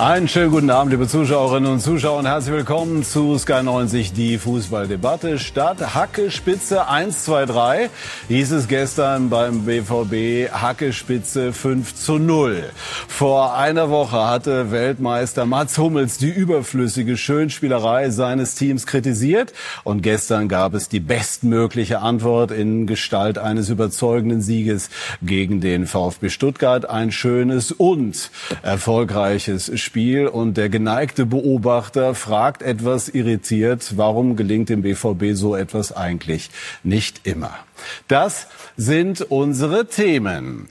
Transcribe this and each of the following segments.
Einen schönen guten Abend, liebe Zuschauerinnen und Zuschauer, und herzlich willkommen zu Sky 90, die Fußballdebatte. Statt Hacke Spitze 1, 2, 3 hieß es gestern beim BVB Hacke Spitze 5 zu 0. Vor einer Woche hatte Weltmeister Mats Hummels die überflüssige Schönspielerei seines Teams kritisiert und gestern gab es die bestmögliche Antwort in Gestalt eines überzeugenden Sieges gegen den VfB Stuttgart. Ein schönes und erfolgreiches Spiel Spiel und der geneigte Beobachter fragt etwas irritiert, warum gelingt dem BVB so etwas eigentlich nicht immer. Das sind unsere Themen.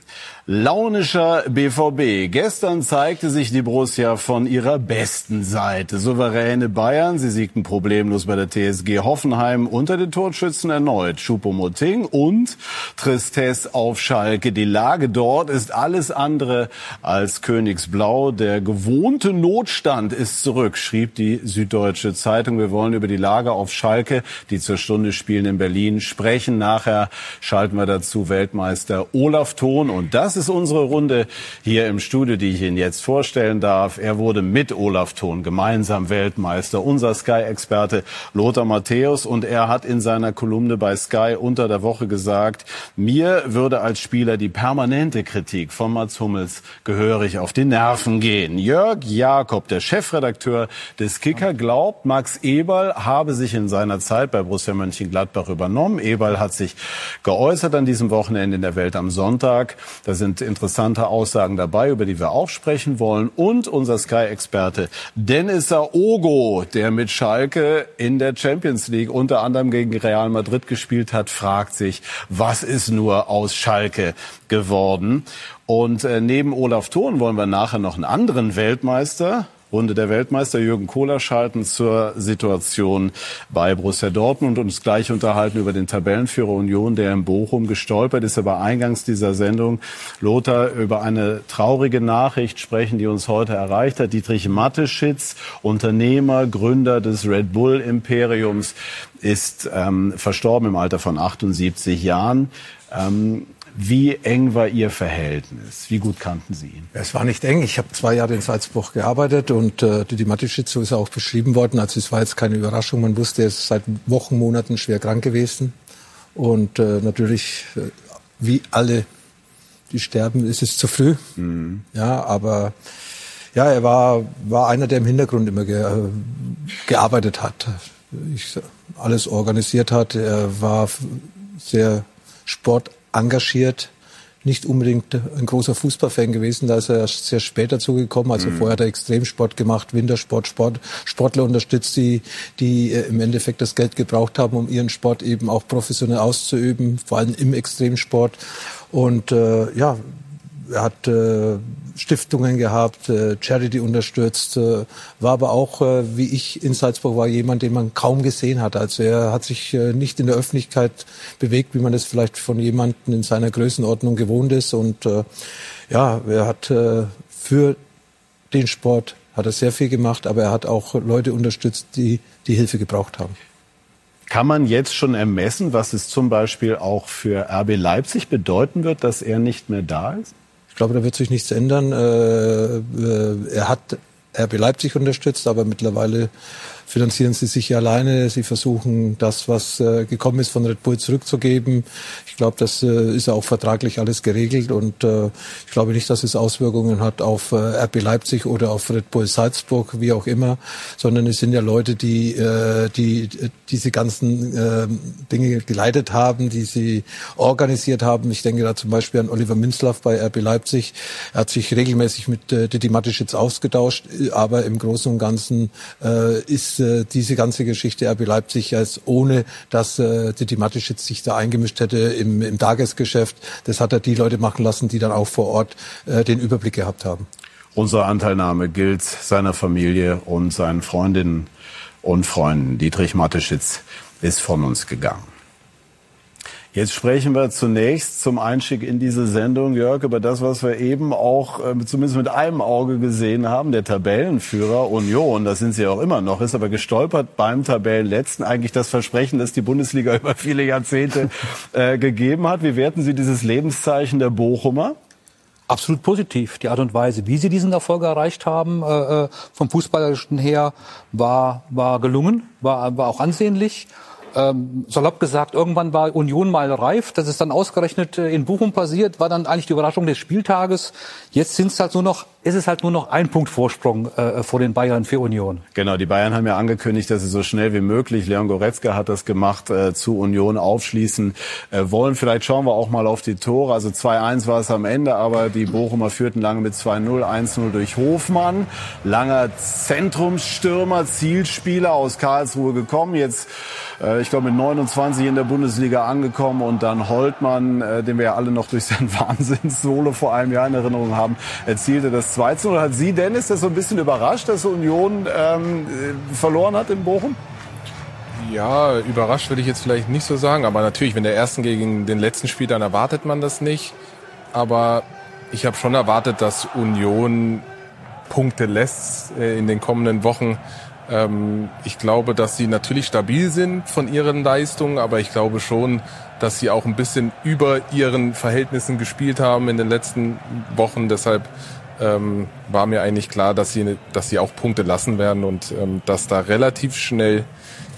Launischer BVB. Gestern zeigte sich die Borussia von ihrer besten Seite. Souveräne Bayern, sie siegten problemlos bei der TSG Hoffenheim unter den Torschützen erneut. Choupo-Moting und Tristesse auf Schalke. Die Lage dort ist alles andere als Königsblau. Der gewohnte Notstand ist zurück, schrieb die Süddeutsche Zeitung. Wir wollen über die Lage auf Schalke, die zur Stunde spielen in Berlin, sprechen. Nachher schalten wir dazu Weltmeister Olaf Thon und das unsere Runde hier im Studio, die ich Ihnen jetzt vorstellen darf. Er wurde mit Olaf Thon gemeinsam Weltmeister, unser Sky-Experte Lothar Matthäus. Und er hat in seiner Kolumne bei Sky unter der Woche gesagt, mir würde als Spieler die permanente Kritik von Mats Hummels gehörig auf die Nerven gehen. Jörg Jakob, der Chefredakteur des Kicker, glaubt, Max Eberl habe sich in seiner Zeit bei Borussia Mönchengladbach übernommen. Eberl hat sich geäußert an diesem Wochenende in der Welt am Sonntag. Da sind sind interessante Aussagen dabei, über die wir auch sprechen wollen. Und unser Sky-Experte Dennis Ogo, der mit Schalke in der Champions League unter anderem gegen Real Madrid gespielt hat, fragt sich, was ist nur aus Schalke geworden? Und äh, neben Olaf Thon wollen wir nachher noch einen anderen Weltmeister Runde der Weltmeister Jürgen Kohler schalten zur Situation bei Borussia Dortmund und uns gleich unterhalten über den Tabellenführer Union, der in Bochum gestolpert ist, aber eingangs dieser Sendung Lothar über eine traurige Nachricht sprechen, die uns heute erreicht hat. Dietrich Matteschitz, Unternehmer, Gründer des Red Bull Imperiums, ist ähm, verstorben im Alter von 78 Jahren. Ähm, wie eng war Ihr Verhältnis? Wie gut kannten Sie ihn? Es war nicht eng. Ich habe zwei Jahre in Salzburg gearbeitet und äh, Didi Matischitz, so ist er auch beschrieben worden. Also es war jetzt keine Überraschung. Man wusste, er ist seit Wochen, Monaten schwer krank gewesen. Und äh, natürlich, äh, wie alle, die sterben, ist es zu früh. Mhm. Ja, aber ja, er war, war einer, der im Hintergrund immer ge, äh, gearbeitet hat. Ich, alles organisiert hat. Er war sehr sport engagiert, nicht unbedingt ein großer Fußballfan gewesen, da ist er erst sehr spät dazu gekommen. Also mhm. vorher hat er Extremsport gemacht, Wintersport, Sport, Sportler unterstützt, die, die äh, im Endeffekt das Geld gebraucht haben, um ihren Sport eben auch professionell auszuüben, vor allem im Extremsport. Und äh, ja, hat äh, Stiftungen gehabt, äh, Charity unterstützt, äh, war aber auch, wie ich in Salzburg war, jemand, den man kaum gesehen hat. Also er hat sich nicht in der Öffentlichkeit bewegt, wie man das vielleicht von jemandem in seiner Größenordnung gewohnt ist. Und ja, er hat für den Sport hat er sehr viel gemacht, aber er hat auch Leute unterstützt, die die Hilfe gebraucht haben. Kann man jetzt schon ermessen, was es zum Beispiel auch für RB Leipzig bedeuten wird, dass er nicht mehr da ist? Glaube, da wird sich nichts ändern. Äh, äh, er hat RB Leipzig unterstützt, aber mittlerweile finanzieren sie sich alleine. Sie versuchen, das, was äh, gekommen ist, von Red Bull zurückzugeben. Ich glaube, das äh, ist auch vertraglich alles geregelt und äh, ich glaube nicht, dass es Auswirkungen hat auf äh, RB Leipzig oder auf Red Bull Salzburg, wie auch immer, sondern es sind ja Leute, die, äh, die äh, diese ganzen äh, Dinge geleitet haben, die sie organisiert haben. Ich denke da zum Beispiel an Oliver Minzlaff bei RB Leipzig. Er hat sich regelmäßig mit äh, Didi Matischitz ausgetauscht, aber im Großen und Ganzen äh, ist äh, diese ganze Geschichte RB Leipzig als ohne, dass äh, die Matischitz sich da eingemischt hätte im, im Tagesgeschäft. Das hat er die Leute machen lassen, die dann auch vor Ort äh, den Überblick gehabt haben. Unsere Anteilnahme gilt seiner Familie und seinen Freundinnen und Freunden. Dietrich Mateschitz ist von uns gegangen. Jetzt sprechen wir zunächst zum Einstieg in diese Sendung, Jörg, über das, was wir eben auch äh, zumindest mit einem Auge gesehen haben. Der Tabellenführer Union, das sind sie auch immer noch, ist aber gestolpert beim Tabellenletzten. Eigentlich das Versprechen, das die Bundesliga über viele Jahrzehnte äh, gegeben hat. Wie werten Sie dieses Lebenszeichen der Bochumer? Absolut positiv. Die Art und Weise, wie sie diesen Erfolg erreicht haben, äh, äh vom Fußballerischen her, war, war gelungen, war, war auch ansehnlich ähm, salopp gesagt, irgendwann war Union mal reif. Dass es dann ausgerechnet äh, in Bochum passiert, war dann eigentlich die Überraschung des Spieltages. Jetzt sind es halt nur noch, ist es halt nur noch ein Punkt Vorsprung äh, vor den Bayern für Union. Genau, die Bayern haben ja angekündigt, dass sie so schnell wie möglich, Leon Goretzka hat das gemacht, äh, zu Union aufschließen äh, wollen. Vielleicht schauen wir auch mal auf die Tore. Also 2-1 war es am Ende, aber die Bochumer führten lange mit 2-0, 1-0 durch Hofmann. Langer Zentrumsstürmer, Zielspieler aus Karlsruhe gekommen. Jetzt äh, ich glaube, mit 29 in der Bundesliga angekommen und dann Holtmann, äh, den wir ja alle noch durch sein Wahnsinnssolo vor einem Jahr in Erinnerung haben, erzielte das 2 0. Hat Sie, Dennis, das so ein bisschen überrascht, dass Union ähm, verloren hat in Bochum? Ja, überrascht will ich jetzt vielleicht nicht so sagen, aber natürlich, wenn der ersten gegen den letzten spielt, dann erwartet man das nicht. Aber ich habe schon erwartet, dass Union Punkte lässt äh, in den kommenden Wochen. Ähm, ich glaube, dass sie natürlich stabil sind von ihren Leistungen, aber ich glaube schon, dass sie auch ein bisschen über ihren Verhältnissen gespielt haben in den letzten Wochen. Deshalb ähm, war mir eigentlich klar, dass sie, dass sie auch Punkte lassen werden und ähm, dass da relativ schnell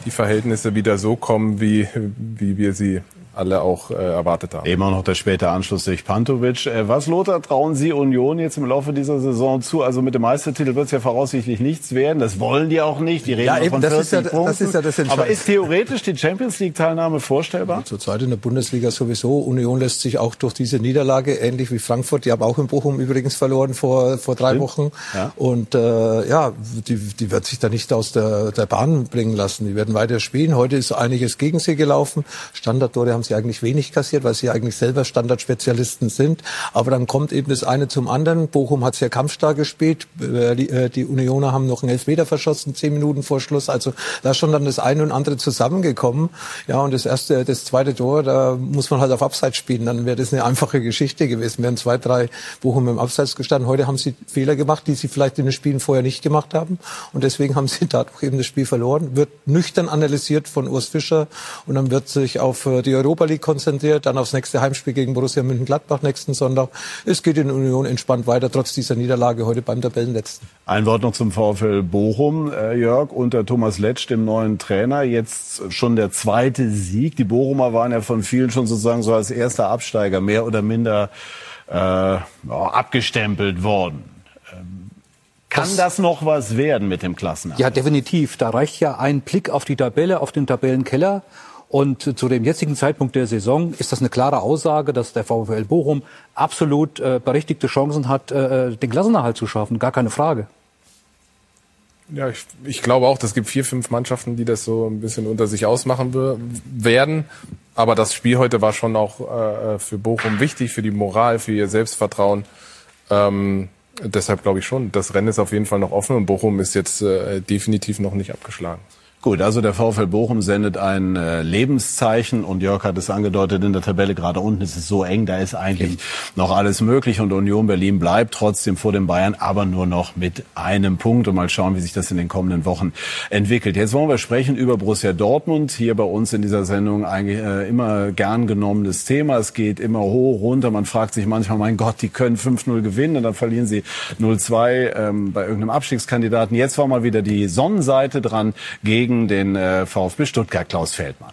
die Verhältnisse wieder so kommen, wie, wie wir sie alle auch äh, erwartet haben. Immer noch der späte Anschluss durch Pantovic. Äh, was, Lothar, trauen Sie Union jetzt im Laufe dieser Saison zu? Also mit dem Meistertitel wird es ja voraussichtlich nichts werden. Das wollen die auch nicht. Die reden ja, eben, von das 40 ist ja, Punkten. Das ist ja das Aber ist theoretisch die Champions League-Teilnahme vorstellbar? Zurzeit in der Bundesliga sowieso. Union lässt sich auch durch diese Niederlage, ähnlich wie Frankfurt, die haben auch in Bochum übrigens verloren vor, vor drei Stimmt. Wochen. Ja. Und äh, ja, die, die wird sich da nicht aus der, der Bahn bringen lassen. Die werden weiter spielen. Heute ist einiges gegen sie gelaufen. Standardtore haben haben sie eigentlich wenig kassiert, weil sie eigentlich selber Standardspezialisten sind. Aber dann kommt eben das eine zum anderen. Bochum hat sehr kampfstark gespielt. Äh, äh, die Unioner haben noch einen Elfmeter verschossen, zehn Minuten vor Schluss. Also da ist schon dann das eine und andere zusammengekommen. Ja, und das erste, das zweite Tor, da muss man halt auf Abseits spielen. Dann wäre das eine einfache Geschichte gewesen. Wir haben zwei, drei Bochum im Abseits gestanden. Heute haben sie Fehler gemacht, die sie vielleicht in den Spielen vorher nicht gemacht haben. Und deswegen haben sie dadurch eben das Spiel verloren. Wird nüchtern analysiert von Urs Fischer. Und dann wird sich auf äh, die Europa Europa League konzentriert, dann aufs nächste Heimspiel gegen Borussia Mönchengladbach nächsten Sonntag. Es geht in Union entspannt weiter, trotz dieser Niederlage heute beim Tabellenletzten. Ein Wort noch zum VfL Bochum, äh, Jörg, unter Thomas Letsch, dem neuen Trainer. Jetzt schon der zweite Sieg. Die Bochumer waren ja von vielen schon sozusagen so als erster Absteiger mehr oder minder äh, abgestempelt worden. Ähm, kann das, das, noch was werden mit dem Klassenerhalt? Ja, definitiv. Da reicht ja ein Blick auf die Tabelle, auf den Tabellenkeller. Und zu dem jetzigen Zeitpunkt der Saison ist das eine klare Aussage, dass der VfL Bochum absolut äh, berechtigte Chancen hat, äh, den Klassenerhalt zu schaffen. Gar keine Frage. Ja, ich, ich glaube auch, es gibt vier, fünf Mannschaften, die das so ein bisschen unter sich ausmachen werden. Aber das Spiel heute war schon auch äh, für Bochum wichtig, für die Moral, für ihr Selbstvertrauen. Ähm, deshalb glaube ich schon, das Rennen ist auf jeden Fall noch offen und Bochum ist jetzt äh, definitiv noch nicht abgeschlagen. Gut, also der VfL Bochum sendet ein äh, Lebenszeichen und Jörg hat es angedeutet in der Tabelle gerade unten ist es so eng, da ist eigentlich noch alles möglich und Union Berlin bleibt trotzdem vor den Bayern, aber nur noch mit einem Punkt und mal schauen, wie sich das in den kommenden Wochen entwickelt. Jetzt wollen wir sprechen über Borussia Dortmund, hier bei uns in dieser Sendung eigentlich äh, immer gern genommenes Thema. Es geht immer hoch, runter, man fragt sich manchmal, mein Gott, die können 5-0 gewinnen und dann verlieren sie 0-2 ähm, bei irgendeinem Abstiegskandidaten. Jetzt war mal wieder die Sonnenseite dran gegen gegen den äh, VfB Stuttgart, Klaus Feldmann.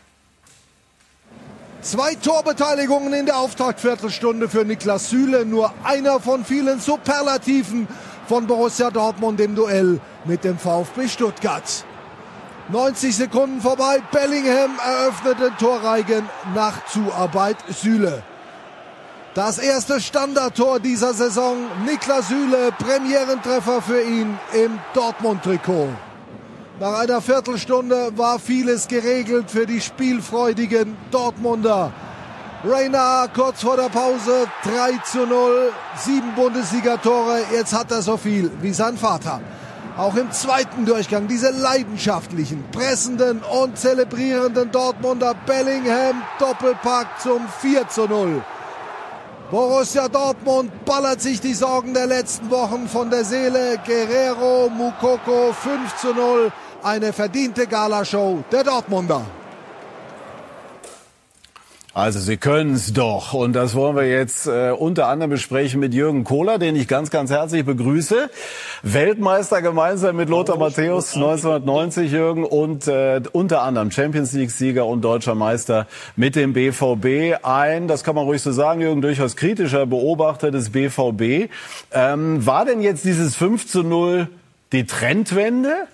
Zwei Torbeteiligungen in der Auftaktviertelstunde für Niklas Süle, nur einer von vielen Superlativen von Borussia Dortmund im Duell mit dem VfB Stuttgart. 90 Sekunden vorbei, Bellingham eröffnet den Torreigen nach Zuarbeit Süle. Das erste Standardtor dieser Saison, Niklas Süle, Premierentreffer für ihn im Dortmund-Trikot. Nach einer Viertelstunde war vieles geregelt für die spielfreudigen Dortmunder. Reina kurz vor der Pause 3 zu 0, sieben Bundesligatore, jetzt hat er so viel wie sein Vater. Auch im zweiten Durchgang diese leidenschaftlichen, pressenden und zelebrierenden Dortmunder Bellingham Doppelpack zum 4 zu 0. Borussia Dortmund ballert sich die Sorgen der letzten Wochen von der Seele. Guerrero, Mukoko 5 zu 0 eine verdiente Galashow der Dortmunder. Also Sie können es doch. Und das wollen wir jetzt äh, unter anderem besprechen mit Jürgen Kohler, den ich ganz, ganz herzlich begrüße. Weltmeister gemeinsam mit Lothar Matthäus 1990, Jürgen, und äh, unter anderem Champions League-Sieger und deutscher Meister mit dem BVB. Ein, das kann man ruhig so sagen, Jürgen, durchaus kritischer Beobachter des BVB. Ähm, war denn jetzt dieses 5 zu 0 die Trendwende?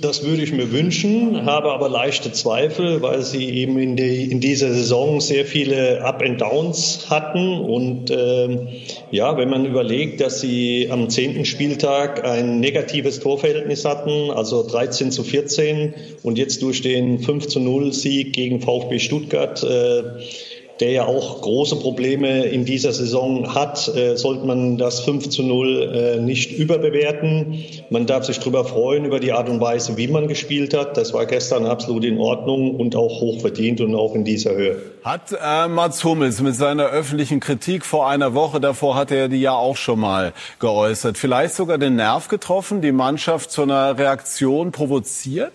Das würde ich mir wünschen, habe aber leichte Zweifel, weil sie eben in, die, in dieser Saison sehr viele Up and Downs hatten. Und ähm, ja, wenn man überlegt, dass sie am zehnten Spieltag ein negatives Torverhältnis hatten, also 13 zu 14, und jetzt durch den 5 zu 0 Sieg gegen VfB Stuttgart äh, der ja auch große Probleme in dieser Saison hat, äh, sollte man das 5 zu 0 äh, nicht überbewerten. Man darf sich darüber freuen, über die Art und Weise, wie man gespielt hat. Das war gestern absolut in Ordnung und auch hoch verdient und auch in dieser Höhe. Hat äh, Mats Hummels mit seiner öffentlichen Kritik vor einer Woche, davor hat er die ja auch schon mal geäußert, vielleicht sogar den Nerv getroffen, die Mannschaft zu einer Reaktion provoziert?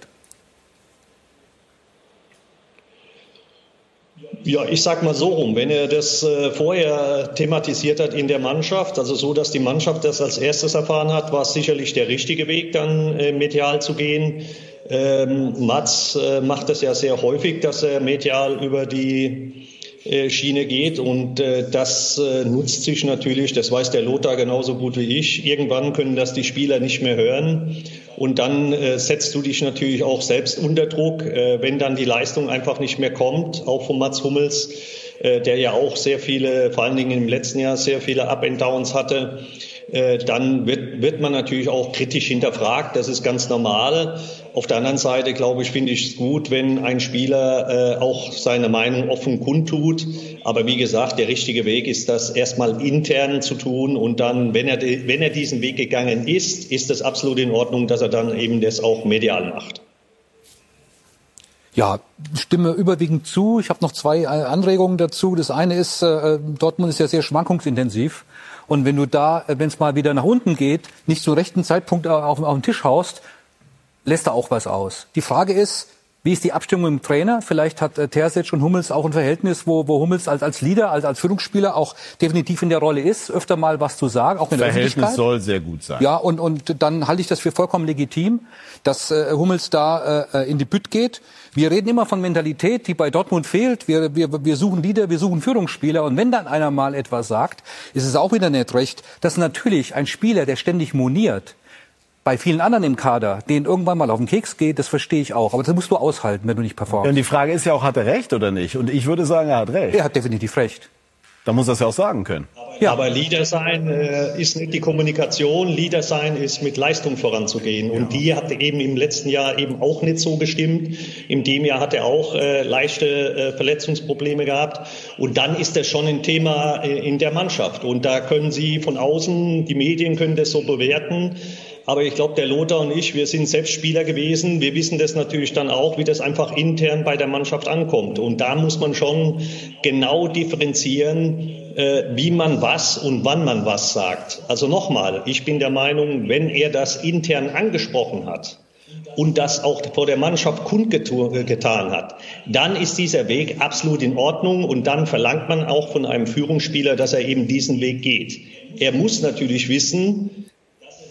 Ja, ich sag mal so rum. Wenn er das äh, vorher thematisiert hat in der Mannschaft, also so, dass die Mannschaft das als erstes erfahren hat, war es sicherlich der richtige Weg, dann äh, medial zu gehen. Ähm, Mats äh, macht das ja sehr häufig, dass er medial über die Schiene geht und äh, das äh, nutzt sich natürlich, das weiß der Lothar genauso gut wie ich. Irgendwann können das die Spieler nicht mehr hören und dann äh, setzt du dich natürlich auch selbst unter Druck, äh, wenn dann die Leistung einfach nicht mehr kommt, auch von Mats Hummels, äh, der ja auch sehr viele, vor allen Dingen im letzten Jahr sehr viele Up and Downs hatte. Äh, dann wird, wird man natürlich auch kritisch hinterfragt. Das ist ganz normal. Auf der anderen Seite, glaube ich, finde ich es gut, wenn ein Spieler äh, auch seine Meinung offen kundtut. Aber wie gesagt, der richtige Weg ist, das erstmal intern zu tun. Und dann, wenn er, wenn er diesen Weg gegangen ist, ist es absolut in Ordnung, dass er dann eben das auch medial macht. Ja, stimme überwiegend zu. Ich habe noch zwei Anregungen dazu. Das eine ist, äh, Dortmund ist ja sehr schwankungsintensiv. Und wenn du da, äh, wenn es mal wieder nach unten geht, nicht zum rechten Zeitpunkt auf, auf den Tisch haust, lässt er auch was aus. Die Frage ist, wie ist die Abstimmung im Trainer? Vielleicht hat äh, Terzic und Hummels auch ein Verhältnis, wo, wo Hummels als, als Leader, als, als Führungsspieler auch definitiv in der Rolle ist, öfter mal was zu sagen, auch in der Verhältnis soll sehr gut sein. Ja, und, und dann halte ich das für vollkommen legitim, dass äh, Hummels da äh, in die Bütt geht. Wir reden immer von Mentalität, die bei Dortmund fehlt. Wir, wir, wir suchen Leader, wir suchen Führungsspieler. Und wenn dann einer mal etwas sagt, ist es auch wieder nicht recht, dass natürlich ein Spieler, der ständig moniert, bei vielen anderen im Kader, denen irgendwann mal auf den Keks geht, das verstehe ich auch. Aber das musst du aushalten, wenn du nicht performst. und die Frage ist ja auch, hat er recht oder nicht? Und ich würde sagen, er hat recht. Er hat definitiv recht. Da muss er es ja auch sagen können. Ja. Aber Leader sein äh, ist nicht die Kommunikation. Leader sein ist mit Leistung voranzugehen. Ja. Und die hat eben im letzten Jahr eben auch nicht so gestimmt. In dem Jahr hat er auch äh, leichte äh, Verletzungsprobleme gehabt. Und dann ist das schon ein Thema äh, in der Mannschaft. Und da können Sie von außen, die Medien können das so bewerten. Aber ich glaube, der Lothar und ich, wir sind selbst Spieler gewesen. Wir wissen das natürlich dann auch, wie das einfach intern bei der Mannschaft ankommt. Und da muss man schon genau differenzieren, äh, wie man was und wann man was sagt. Also nochmal, ich bin der Meinung, wenn er das intern angesprochen hat, und das auch vor der Mannschaft kundgetan hat, dann ist dieser Weg absolut in Ordnung und dann verlangt man auch von einem Führungsspieler, dass er eben diesen Weg geht. Er muss natürlich wissen,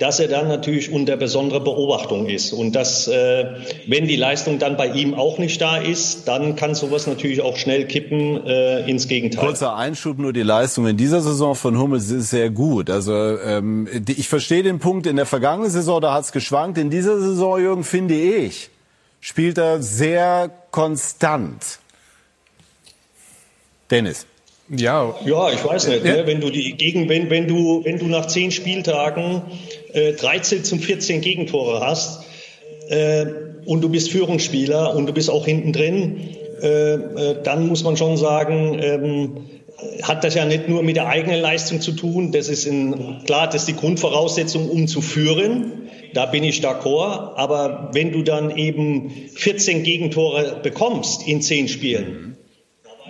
dass er dann natürlich unter besonderer Beobachtung ist. Und dass, äh, wenn die Leistung dann bei ihm auch nicht da ist, dann kann sowas natürlich auch schnell kippen äh, ins Gegenteil. Kurzer Einschub, nur die Leistung in dieser Saison von Hummels ist sehr gut. Also ähm, ich verstehe den Punkt, in der vergangenen Saison, da hat es geschwankt. In dieser Saison, Jürgen, finde ich, spielt er sehr konstant. Dennis. Ja. Ja, ich weiß nicht. Ne? Ja. Ne? Wenn du die gegen, wenn, wenn du, wenn du nach zehn Spieltagen äh, 13 zum 14 Gegentore hast äh, und du bist Führungsspieler und du bist auch hinten drin, äh, äh, dann muss man schon sagen, ähm, hat das ja nicht nur mit der eigenen Leistung zu tun. Das ist in, klar, das ist die Grundvoraussetzung, um zu führen. Da bin ich d'accord. Aber wenn du dann eben 14 Gegentore bekommst in zehn Spielen,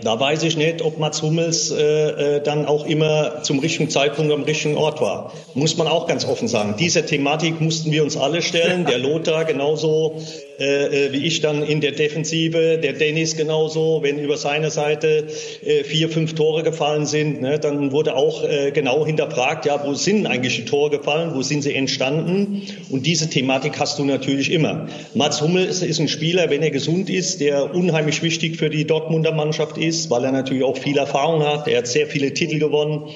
Da weiß ich nicht, ob Mats Hummels äh, äh, dann auch immer zum richtigen Zeitpunkt am richtigen Ort war. Muss man auch ganz offen sagen. Diese Thematik mussten wir uns alle stellen. Der Lothar genauso äh, äh, wie ich dann in der Defensive, der Dennis genauso. Wenn über seine Seite äh, vier, fünf Tore gefallen sind, ne, dann wurde auch äh, genau hinterfragt, ja, wo sind eigentlich die Tore gefallen, wo sind sie entstanden? Und diese Thematik hast du natürlich immer. Mats Hummels ist ein Spieler, wenn er gesund ist, der unheimlich wichtig für die Dortmunder Mannschaft ist ist, weil er natürlich auch viel Erfahrung hat. Er hat sehr viele Titel gewonnen.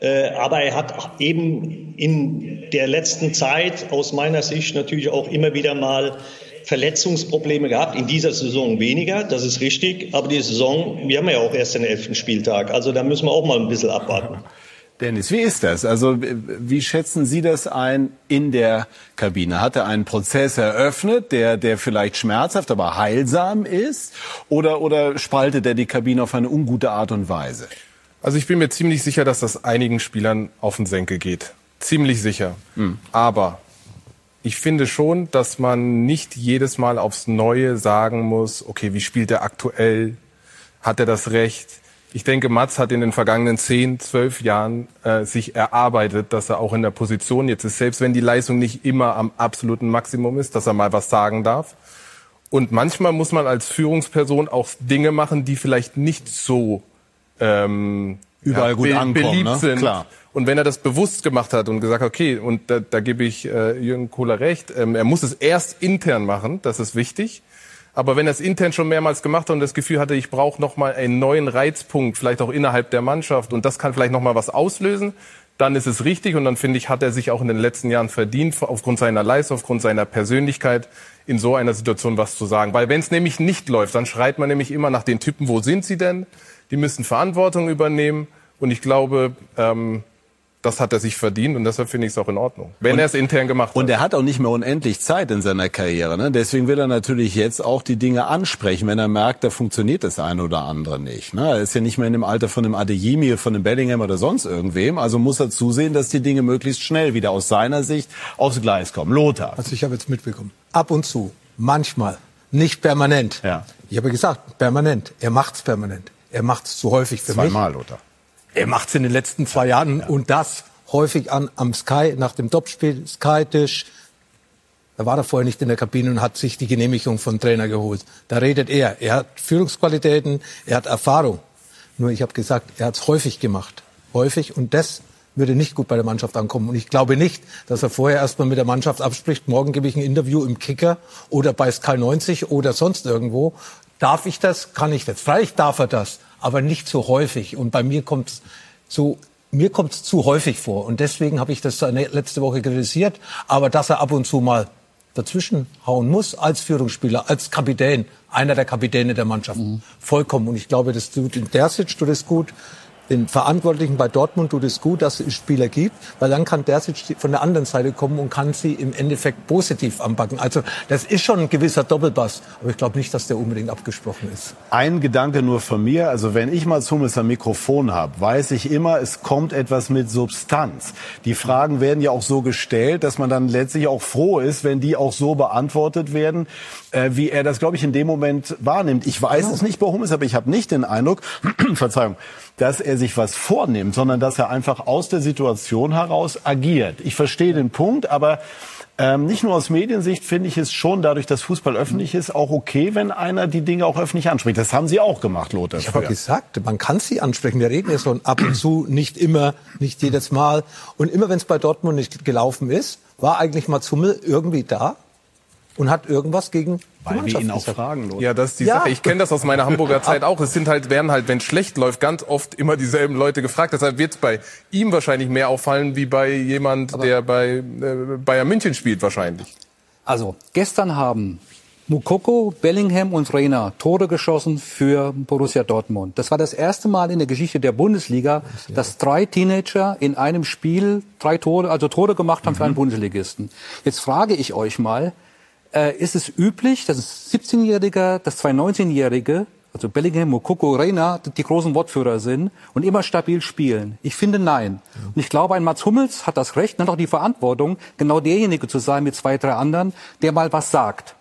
Äh, aber er hat eben in der letzten Zeit aus meiner Sicht natürlich auch immer wieder mal Verletzungsprobleme gehabt. In dieser Saison weniger, das ist richtig. Aber die Saison, wir haben ja auch erst den elften Spieltag. Also da müssen wir auch mal ein bisschen abwarten. Dennis, wie ist das? Also wie schätzen Sie das ein in der Kabine? Hat er einen Prozess eröffnet, der, der vielleicht schmerzhaft, aber heilsam ist? Oder, oder spaltet er die Kabine auf eine ungute Art und Weise? Also ich bin mir ziemlich sicher, dass das einigen Spielern auf den Senkel geht. Ziemlich sicher. Mhm. Aber ich finde schon, dass man nicht jedes Mal aufs Neue sagen muss, okay, wie spielt er aktuell? Hat er das Recht? Ich denke, Mats hat in den vergangenen zehn, zwölf Jahren äh, sich erarbeitet, dass er auch in der Position jetzt ist, selbst wenn die Leistung nicht immer am absoluten Maximum ist, dass er mal was sagen darf. Und manchmal muss man als Führungsperson auch Dinge machen, die vielleicht nicht so ähm, überall ja, gut be ankommen, beliebt ne? sind. Klar. Und wenn er das bewusst gemacht hat und gesagt, okay, und da, da gebe ich äh, Jürgen Kohler recht, ähm, er muss es erst intern machen, das ist wichtig. Aber wenn er es intern schon mehrmals gemacht hat und das Gefühl hatte, ich brauche noch mal einen neuen Reizpunkt, vielleicht auch innerhalb der Mannschaft und das kann vielleicht noch mal was auslösen, dann ist es richtig und dann finde ich, hat er sich auch in den letzten Jahren verdient, aufgrund seiner Leistung, aufgrund seiner Persönlichkeit in so einer Situation was zu sagen. Weil wenn es nämlich nicht läuft, dann schreit man nämlich immer nach den Typen, wo sind sie denn? Die müssen Verantwortung übernehmen und ich glaube, ähm, das hat er sich verdient und deshalb finde ich es auch in Ordnung, wenn er es intern gemacht hat. Und er hat auch nicht mehr unendlich Zeit in seiner Karriere. Ne? Deswegen will er natürlich jetzt auch die Dinge ansprechen, wenn er merkt, da funktioniert das eine oder andere nicht. Ne? Er ist ja nicht mehr in dem Alter von einem Adeyemi, von einem Bellingham oder sonst irgendwem. Also muss er zusehen, dass die Dinge möglichst schnell wieder aus seiner Sicht aufs Gleis kommen. Lothar. Also ich habe jetzt mitbekommen, ab und zu, manchmal, nicht permanent. Ja. Ich habe gesagt, permanent. Er macht's permanent. Er macht's zu häufig für Zweimal, mich. Zweimal, Lothar. Er macht es in den letzten zwei Jahren und das häufig an am Sky, nach dem Topspiel, Sky-Tisch. Da war er vorher nicht in der Kabine und hat sich die Genehmigung von Trainer geholt. Da redet er. Er hat Führungsqualitäten, er hat Erfahrung. Nur ich habe gesagt, er hat es häufig gemacht. Häufig. Und das würde nicht gut bei der Mannschaft ankommen. Und ich glaube nicht, dass er vorher erstmal mit der Mannschaft abspricht, morgen gebe ich ein Interview im Kicker oder bei Sky 90 oder sonst irgendwo. Darf ich das? Kann ich das? Vielleicht darf er das aber nicht so häufig. Und bei mir kommt es so mir kommt es zu häufig vor. Und deswegen habe ich das letzte Woche kritisiert. Aber dass er ab und zu mal dazwischen hauen muss als Führungsspieler, als Kapitän, einer der Kapitäne der Mannschaft. Mhm. Vollkommen. Und ich glaube, das tut in Terzic tut es gut den Verantwortlichen bei Dortmund tut es gut, dass es Spieler gibt, weil dann kann der von der anderen Seite kommen und kann sie im Endeffekt positiv anpacken. Also das ist schon ein gewisser Doppelbass, aber ich glaube nicht, dass der unbedingt abgesprochen ist. Ein Gedanke nur von mir, also wenn ich mal Hummels am Mikrofon habe, weiß ich immer, es kommt etwas mit Substanz. Die Fragen werden ja auch so gestellt, dass man dann letztlich auch froh ist, wenn die auch so beantwortet werden, äh, wie er das, glaube ich, in dem Moment wahrnimmt. Ich weiß genau. es nicht bei Hummels, aber ich habe nicht den Eindruck, Verzeihung, dass er sich was vornimmt, sondern dass er einfach aus der Situation heraus agiert. Ich verstehe den Punkt, aber ähm, nicht nur aus Mediensicht finde ich es schon, dadurch, dass Fußball öffentlich ist, auch okay, wenn einer die Dinge auch öffentlich anspricht. Das haben Sie auch gemacht, Lothar. Ich habe gesagt, man kann sie ansprechen. Wir reden ja so ab und zu, nicht immer, nicht jedes Mal. Und immer, wenn es bei Dortmund nicht gelaufen ist, war eigentlich Mats Hummel irgendwie da und hat irgendwas gegen weil wir ihn auch fragen, Lothar. Ja, das ist die ja. Sache. Ich kenne das aus meiner Hamburger Zeit auch. Es sind halt, werden halt, wenn schlecht läuft, ganz oft immer dieselben Leute gefragt. Deshalb wird es bei ihm wahrscheinlich mehr auffallen, wie bei jemand, Aber der bei äh, Bayern München spielt, wahrscheinlich. Also, gestern haben Mukoko, Bellingham und Reina Tore geschossen für Borussia Dortmund. Das war das erste Mal in der Geschichte der Bundesliga, dass drei Teenager in einem Spiel drei Tore, also Tore gemacht haben mhm. für einen mhm. Bundesligisten. Jetzt frage ich euch mal, äh, ist es üblich, dass ein 17-Jähriger, dass zwei 19-Jährige, also Bellingham, Mokoko, Reina, die großen Wortführer sind und immer stabil spielen? Ich finde nein. Und ich glaube, ein Mats Hummels hat das Recht, hat auch die Verantwortung, genau derjenige zu sein mit zwei, drei anderen, der mal was sagt.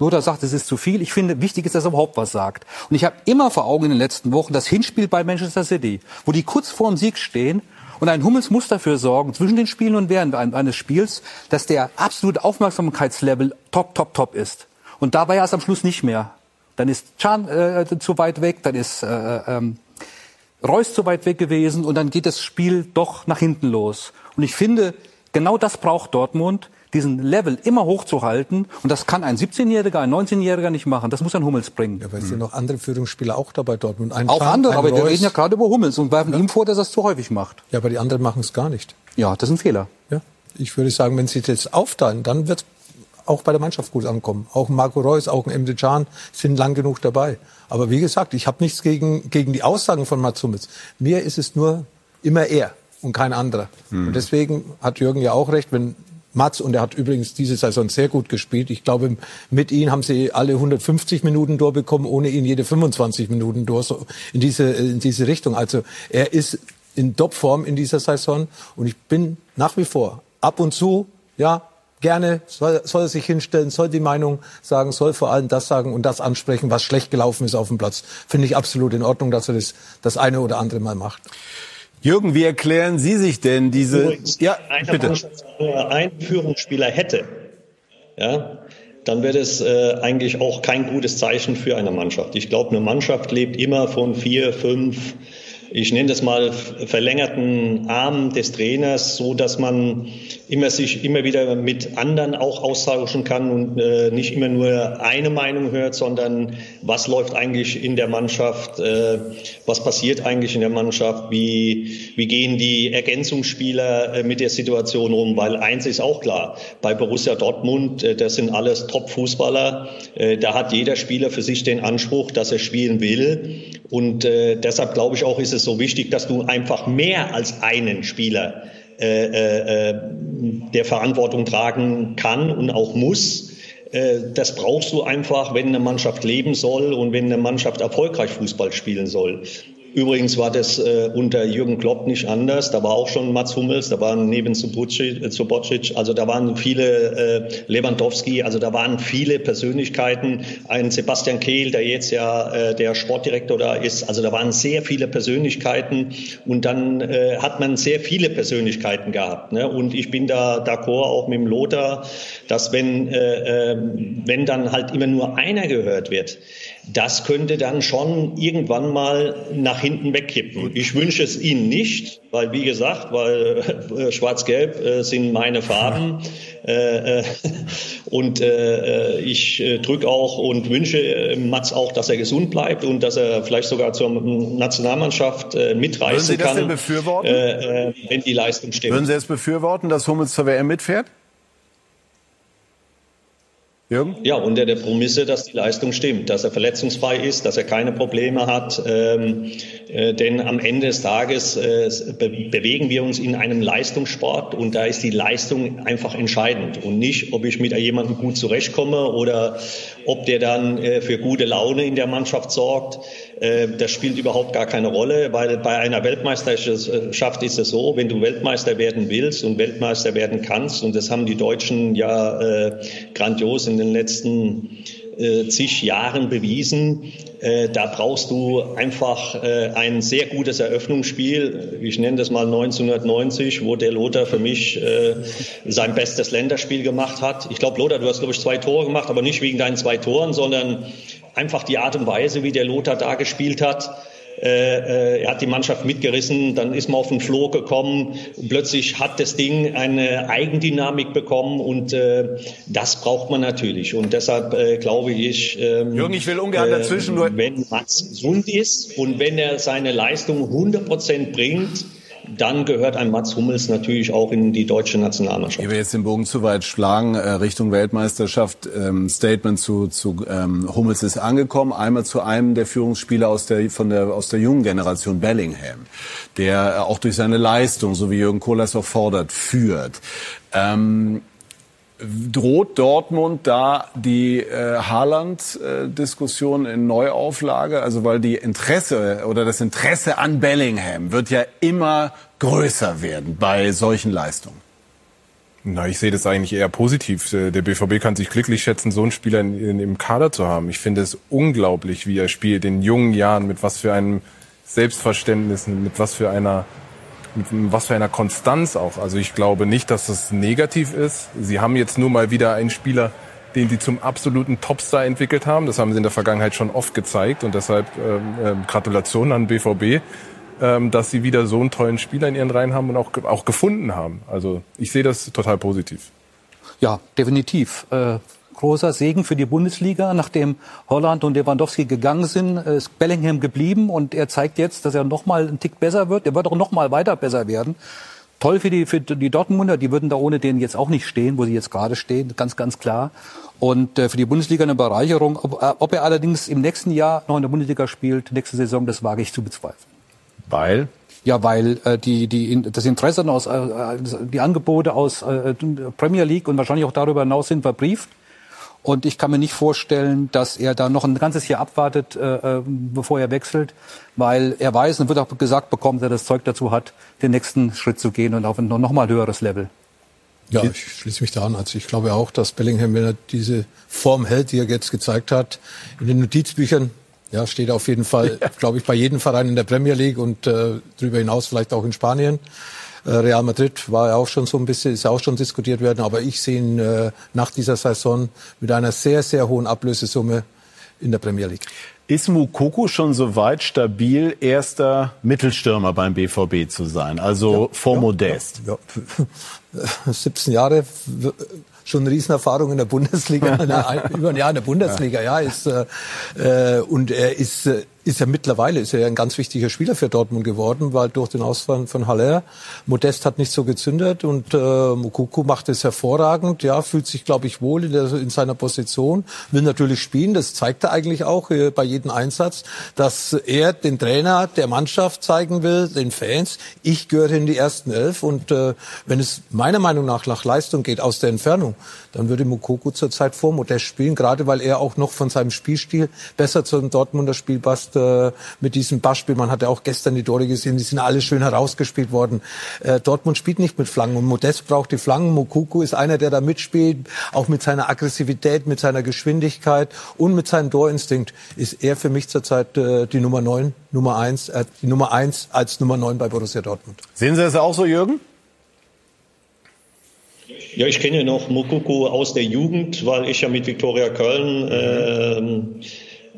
Lothar sagt, es ist zu viel. Ich finde, wichtig ist, dass er überhaupt was sagt. Und ich habe immer vor Augen in den letzten Wochen das Hinspiel bei Manchester City, wo die kurz vor dem Sieg stehen und ein Hummels muss dafür sorgen, zwischen den Spielen und während eines Spiels, dass der absolute Aufmerksamkeitslevel top, top, top ist. Und da war er es am Schluss nicht mehr. Dann ist Can äh, zu weit weg, dann ist äh, ähm, Reus zu weit weg gewesen und dann geht das Spiel doch nach hinten los. Und ich finde, genau das braucht Dortmund, diesen Level immer hochzuhalten. Und das kann ein 17-Jähriger, ein 19-Jähriger nicht machen. Das muss ein Hummels bringen. Ja, aber es sind noch andere Führungsspieler auch dabei Dortmund. Ein auch Scham, andere, aber Reus. wir reden ja gerade über Hummels und werfen ja. ihm vor, dass er es zu häufig macht. Ja, aber die anderen machen es gar nicht. Ja, das ist ein Fehler. Ja, ich würde sagen, wenn sie das aufteilen, dann wird auch bei der Mannschaft gut ankommen. Auch Marco Reus, auch Emre Can sind lang genug dabei. Aber wie gesagt, ich habe nichts gegen, gegen die Aussagen von Mats Hummels. Mir ist es nur immer er und kein anderer. Hm. Und deswegen hat Jürgen ja auch recht, wenn Mats, und er hat übrigens diese Saison sehr gut gespielt. Ich glaube, mit ihm haben sie alle 150 Minuten durchbekommen, ohne ihn jede 25 Minuten durch, so in diese, in diese Richtung. Also er ist in Topform in dieser Saison und ich bin nach wie vor ab und zu, ja, gerne, soll, soll er sich hinstellen, soll die Meinung sagen, soll vor allem das sagen und das ansprechen, was schlecht gelaufen ist auf dem Platz. Finde ich absolut in Ordnung, dass er das das eine oder andere Mal macht. Jürgen, wie erklären Sie sich denn diese? Übrigens, ja, bitte. Mannschaft nur einen Führungsspieler hätte, ja, dann wäre das äh, eigentlich auch kein gutes Zeichen für eine Mannschaft. Ich glaube, eine Mannschaft lebt immer von vier, fünf ich nenne das mal verlängerten Arm des Trainers, so dass man immer sich immer wieder mit anderen auch austauschen kann und äh, nicht immer nur eine Meinung hört, sondern was läuft eigentlich in der Mannschaft, äh, was passiert eigentlich in der Mannschaft, wie, wie gehen die Ergänzungsspieler äh, mit der Situation um, weil eins ist auch klar, bei Borussia Dortmund, äh, das sind alles Top-Fußballer, äh, da hat jeder Spieler für sich den Anspruch, dass er spielen will. Und äh, deshalb glaube ich auch, ist es so wichtig, dass du einfach mehr als einen Spieler äh, äh, der Verantwortung tragen kann und auch muss. Äh, das brauchst du einfach, wenn eine Mannschaft leben soll und wenn eine Mannschaft erfolgreich Fußball spielen soll. Übrigens war das äh, unter Jürgen Klopp nicht anders. Da war auch schon Mats Hummels, da waren neben Subocic, äh, also da waren viele äh, Lewandowski, also da waren viele Persönlichkeiten. Ein Sebastian Kehl, der jetzt ja äh, der Sportdirektor da ist. Also da waren sehr viele Persönlichkeiten und dann äh, hat man sehr viele Persönlichkeiten gehabt. Ne? Und ich bin da d'accord auch mit dem Lothar, dass wenn, äh, äh, wenn dann halt immer nur einer gehört wird, das könnte dann schon irgendwann mal nach hinten wegkippen. Ich wünsche es Ihnen nicht, weil wie gesagt, weil äh, Schwarz-Gelb äh, sind meine Farben. Äh, äh und äh, ich äh, drücke auch und wünsche Mats auch, dass er gesund bleibt und dass er vielleicht sogar zur Nationalmannschaft mitreißen Würden Sie das kann, denn befürworten? wenn die Leistung stimmt. Würden Sie es befürworten, dass Hummels zur WM mitfährt? Jürgen? Ja, unter der Prämisse, dass die Leistung stimmt, dass er verletzungsfrei ist, dass er keine Probleme hat. Ähm, äh, denn am Ende des Tages äh, be bewegen wir uns in einem Leistungssport und da ist die Leistung einfach entscheidend und nicht, ob ich mit jemandem gut zurechtkomme oder ob der dann äh, für gute Laune in der Mannschaft sorgt. Äh, das spielt überhaupt gar keine Rolle, weil bei einer Weltmeisterschaft ist es so, wenn du Weltmeister werden willst und Weltmeister werden kannst, und das haben die Deutschen ja äh, grandios in den letzten äh, zig Jahren bewiesen. Äh, da brauchst du einfach äh, ein sehr gutes Eröffnungsspiel. Ich nenne das mal 1990, wo der Lothar für mich äh, sein bestes Länderspiel gemacht hat. Ich glaube, Lothar, du hast, glaube ich, zwei Tore gemacht, aber nicht wegen deinen zwei Toren, sondern einfach die Art und Weise, wie der Lothar da gespielt hat. Äh, äh, er hat die Mannschaft mitgerissen, dann ist man auf den Floh gekommen. Plötzlich hat das Ding eine Eigendynamik bekommen und äh, das braucht man natürlich. Und deshalb äh, glaube ich, ähm, Jürgen, ich will ungern dazwischen nur. Wenn Mats gesund ist und wenn er seine Leistung 100 Prozent bringt, dann gehört ein Mats Hummels natürlich auch in die deutsche Nationalmannschaft. Ich will jetzt den Bogen zu weit schlagen, äh, Richtung Weltmeisterschaft. Ähm, Statement zu, zu ähm, Hummels ist angekommen. Einmal zu einem der Führungsspieler aus der, von der, aus der jungen Generation, Bellingham, der äh, auch durch seine Leistung, so wie Jürgen Kohlers auch fordert, führt. Ähm, droht Dortmund da die äh, Haaland-Diskussion in Neuauflage? Also weil die Interesse oder das Interesse an Bellingham wird ja immer größer werden bei solchen Leistungen. Na, ich sehe das eigentlich eher positiv. Der BVB kann sich glücklich schätzen, so einen Spieler in, in, im Kader zu haben. Ich finde es unglaublich, wie er spielt in jungen Jahren, mit was für einem Selbstverständnis, mit was für einer mit was für einer Konstanz auch. Also ich glaube nicht, dass das negativ ist. Sie haben jetzt nur mal wieder einen Spieler, den sie zum absoluten Topstar entwickelt haben. Das haben sie in der Vergangenheit schon oft gezeigt und deshalb ähm, äh, Gratulation an BVB ähm, dass sie wieder so einen tollen Spieler in ihren Reihen haben und auch, auch gefunden haben. Also ich sehe das total positiv. Ja, definitiv. Äh, großer Segen für die Bundesliga. Nachdem Holland und Lewandowski gegangen sind, ist Bellingham geblieben und er zeigt jetzt, dass er noch mal einen Tick besser wird. Er wird auch noch mal weiter besser werden. Toll für die, für die Dortmunder, die würden da ohne den jetzt auch nicht stehen, wo sie jetzt gerade stehen, ganz, ganz klar. Und äh, für die Bundesliga eine Bereicherung. Ob, äh, ob er allerdings im nächsten Jahr noch in der Bundesliga spielt, nächste Saison, das wage ich zu bezweifeln. Weil? Ja, weil äh, die, die, das Interesse aus, äh, die Angebote aus äh, Premier League und wahrscheinlich auch darüber hinaus sind verbrieft. Und ich kann mir nicht vorstellen, dass er da noch ein ganzes Jahr abwartet, äh, äh bevor er wechselt, weil er weiß und wird auch gesagt bekommen, dass er das Zeug dazu hat, den nächsten Schritt zu gehen und auf ein noch mal höheres Level. Ja, ich schließe mich da an. Also ich glaube auch, dass Bellingham, wenn er diese Form hält, die er jetzt gezeigt hat, in den Notizbüchern ja, steht auf jeden Fall, ja. glaube ich, bei jedem Verein in der Premier League und äh, darüber hinaus vielleicht auch in Spanien. Äh, Real Madrid war ja auch schon so ein bisschen, ist auch schon diskutiert werden, aber ich sehe ihn äh, nach dieser Saison mit einer sehr, sehr hohen Ablösesumme in der Premier League. Ist Mukoko schon so weit stabil, erster Mittelstürmer beim BVB zu sein? Also ja, vor ja, Modest? Ja, ja. 17 Jahre schon eine Riesenerfahrung in der Bundesliga, über ein Jahr in der Bundesliga, ja, ist, äh, äh und er ist ist ja mittlerweile ist er ja ein ganz wichtiger Spieler für Dortmund geworden, weil durch den Ausfall von Haller Modest hat nicht so gezündet und äh, Mukuku macht es hervorragend, ja, fühlt sich glaube ich wohl in, der, in, seiner Position, will natürlich spielen, das zeigt er eigentlich auch äh, bei jedem Einsatz, dass er den Trainer der Mannschaft zeigen will, den Fans, ich gehöre in die ersten elf und äh, wenn es meiner Meinung nach nach Leistung geht aus der Entfernung, dann würde Mukuku zurzeit vor Modest spielen, gerade weil er auch noch von seinem Spielstil besser zum Dortmunder Spiel passt äh, mit diesem Passspiel. Man hat ja auch gestern die Tore gesehen, die sind alle schön herausgespielt worden. Äh, Dortmund spielt nicht mit Flanken und Modest braucht die Flanken. Mokuku ist einer, der da mitspielt, auch mit seiner Aggressivität, mit seiner Geschwindigkeit und mit seinem Torinstinkt ist er für mich zurzeit äh, die Nummer 9, Nummer 1, äh, die Nummer 1 als Nummer 9 bei Borussia Dortmund. Sehen Sie das auch so, Jürgen? Ja, ich kenne noch Mokuku aus der Jugend, weil ich ja mit Viktoria Köln äh,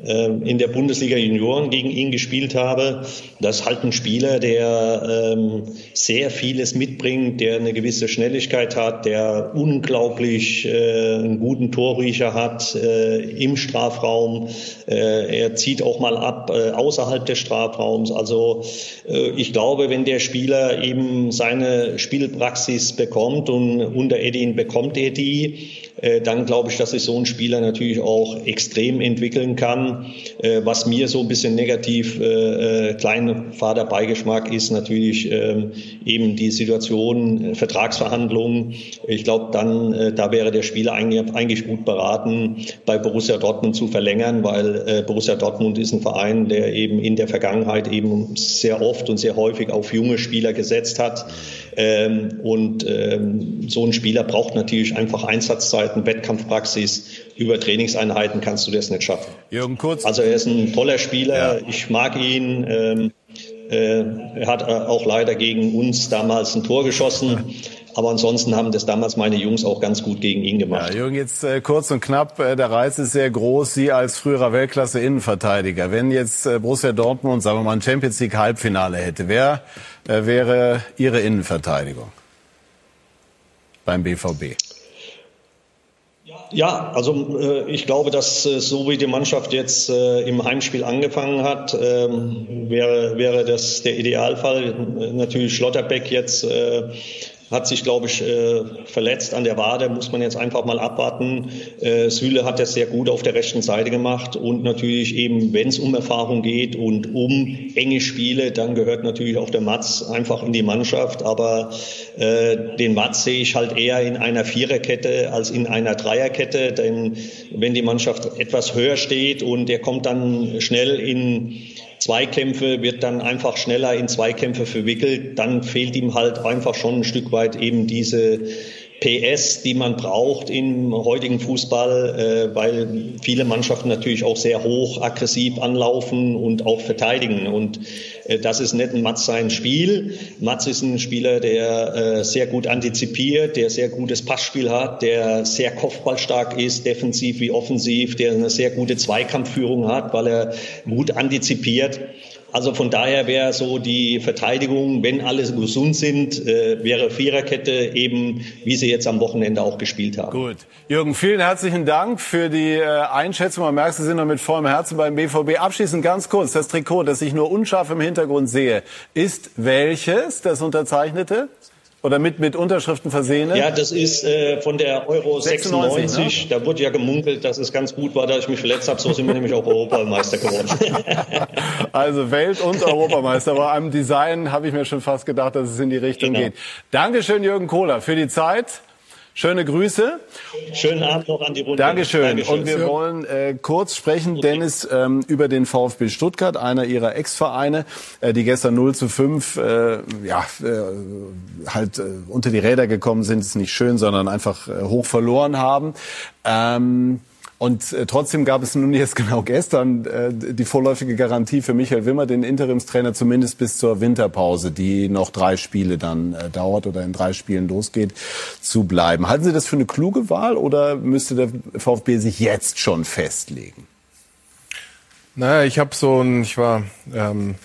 in der Bundesliga Junioren gegen ihn gespielt habe. Das ist halt ein Spieler, der ähm, sehr vieles mitbringt, der eine gewisse Schnelligkeit hat, der unglaublich äh, einen guten Torriecher hat äh, im Strafraum. Äh, er zieht auch mal ab äh, außerhalb des Strafraums. Also äh, ich glaube, wenn der Spieler eben seine Spielpraxis bekommt und unter Edin bekommt er die, äh, dann glaube ich, dass sich so ein Spieler natürlich auch extrem entwickeln kann. Äh, was mir so ein bisschen negativ äh, kleiner Vaterbeigeschmack ist natürlich ähm, eben die Situation Vertragsverhandlungen. Ich glaube, dann da wäre der Spieler eigentlich, eigentlich gut beraten, bei Borussia Dortmund zu verlängern, weil Borussia Dortmund ist ein Verein, der eben in der Vergangenheit eben sehr oft und sehr häufig auf junge Spieler gesetzt hat. Ähm, und ähm, so ein Spieler braucht natürlich einfach Einsatzzeiten, Wettkampfpraxis. Über Trainingseinheiten kannst du das nicht schaffen. Jürgen Kurz. Also er ist ein toller Spieler. Ja. Ich mag ihn. Ähm, äh, er hat auch leider gegen uns damals ein Tor geschossen. Aber ansonsten haben das damals meine Jungs auch ganz gut gegen ihn gemacht. Ja, Jürgen, jetzt äh, kurz und knapp, äh, der Reiz ist sehr groß. Sie als früherer Weltklasse-Innenverteidiger. Wenn jetzt äh, Borussia Dortmund, sagen wir mal, ein Champions League-Halbfinale hätte, wer äh, wäre Ihre Innenverteidigung beim BVB? Ja, also äh, ich glaube, dass äh, so wie die Mannschaft jetzt äh, im Heimspiel angefangen hat, ähm, wäre, wäre das der Idealfall. Natürlich Schlotterbeck jetzt äh, hat sich, glaube ich, äh, verletzt an der Wade, muss man jetzt einfach mal abwarten. Äh, Süle hat das sehr gut auf der rechten Seite gemacht und natürlich eben, wenn es um Erfahrung geht und um enge Spiele, dann gehört natürlich auch der Matz einfach in die Mannschaft. Aber äh, den Matz sehe ich halt eher in einer Viererkette als in einer Dreierkette, denn wenn die Mannschaft etwas höher steht und der kommt dann schnell in Zweikämpfe, wird dann einfach schneller in Zweikämpfe verwickelt, dann fehlt ihm halt einfach schon ein Stück weit eben diese PS, die man braucht im heutigen Fußball, äh, weil viele Mannschaften natürlich auch sehr hoch aggressiv anlaufen und auch verteidigen. Und äh, das ist nicht ein Mats sein Spiel. Mats ist ein Spieler, der äh, sehr gut antizipiert, der sehr gutes Passspiel hat, der sehr kopfballstark ist, defensiv wie offensiv, der eine sehr gute Zweikampfführung hat, weil er gut antizipiert. Also von daher wäre so die Verteidigung, wenn alle gesund sind, äh, wäre Viererkette eben, wie sie jetzt am Wochenende auch gespielt haben. Gut. Jürgen, vielen herzlichen Dank für die äh, Einschätzung. Man merkt, Sie sind noch mit vollem Herzen beim BVB. Abschließend ganz kurz, das Trikot, das ich nur unscharf im Hintergrund sehe, ist welches, das unterzeichnete? Oder mit, mit Unterschriften versehen? Ja, das ist äh, von der Euro 96. 96 ne? Da wurde ja gemunkelt, dass es ganz gut war, da ich mich verletzt habe. So sind wir nämlich auch Europameister geworden. also Welt- und Europameister. Bei einem Design habe ich mir schon fast gedacht, dass es in die Richtung genau. geht. Dankeschön, Jürgen Kohler, für die Zeit. Schöne Grüße. Schönen Abend noch an die Runde. Dankeschön. Dankeschön. Und wir wollen äh, kurz sprechen, Dennis, ähm, über den VfB Stuttgart, einer ihrer Ex-Vereine, äh, die gestern 0 zu 5 äh, ja, äh, halt äh, unter die Räder gekommen sind. Ist nicht schön, sondern einfach äh, hoch verloren haben. Ähm, und äh, trotzdem gab es nun jetzt genau gestern äh, die vorläufige Garantie für Michael Wimmer, den Interimstrainer zumindest bis zur Winterpause, die noch drei Spiele dann äh, dauert oder in drei Spielen losgeht, zu bleiben. Halten Sie das für eine kluge Wahl oder müsste der VfB sich jetzt schon festlegen? Naja, ich habe so ein, ich war ähm,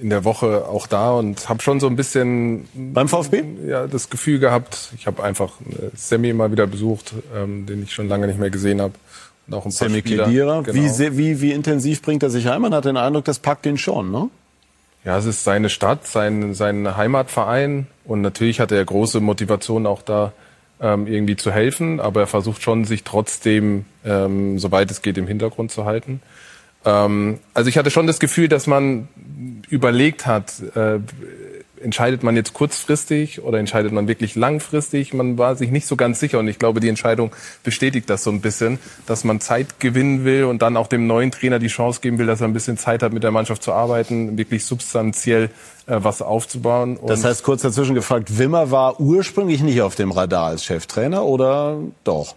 in der Woche auch da und habe schon so ein bisschen beim VfB ja das Gefühl gehabt. Ich habe einfach äh, Sammy mal wieder besucht, ähm, den ich schon lange nicht mehr gesehen habe auch ein paar Sammy Kedira. Genau. Wie, wie, wie intensiv bringt er sich heim? Man hat den Eindruck, das packt ihn schon, ne? Ja, es ist seine Stadt, sein, sein Heimatverein und natürlich hat er große Motivation auch da ähm, irgendwie zu helfen, aber er versucht schon, sich trotzdem, ähm, soweit es geht, im Hintergrund zu halten. Ähm, also ich hatte schon das Gefühl, dass man überlegt hat, äh, entscheidet man jetzt kurzfristig oder entscheidet man wirklich langfristig? Man war sich nicht so ganz sicher und ich glaube, die Entscheidung bestätigt das so ein bisschen, dass man Zeit gewinnen will und dann auch dem neuen Trainer die Chance geben will, dass er ein bisschen Zeit hat, mit der Mannschaft zu arbeiten, wirklich substanziell äh, was aufzubauen. Und das heißt, kurz dazwischen gefragt, Wimmer war ursprünglich nicht auf dem Radar als Cheftrainer oder doch?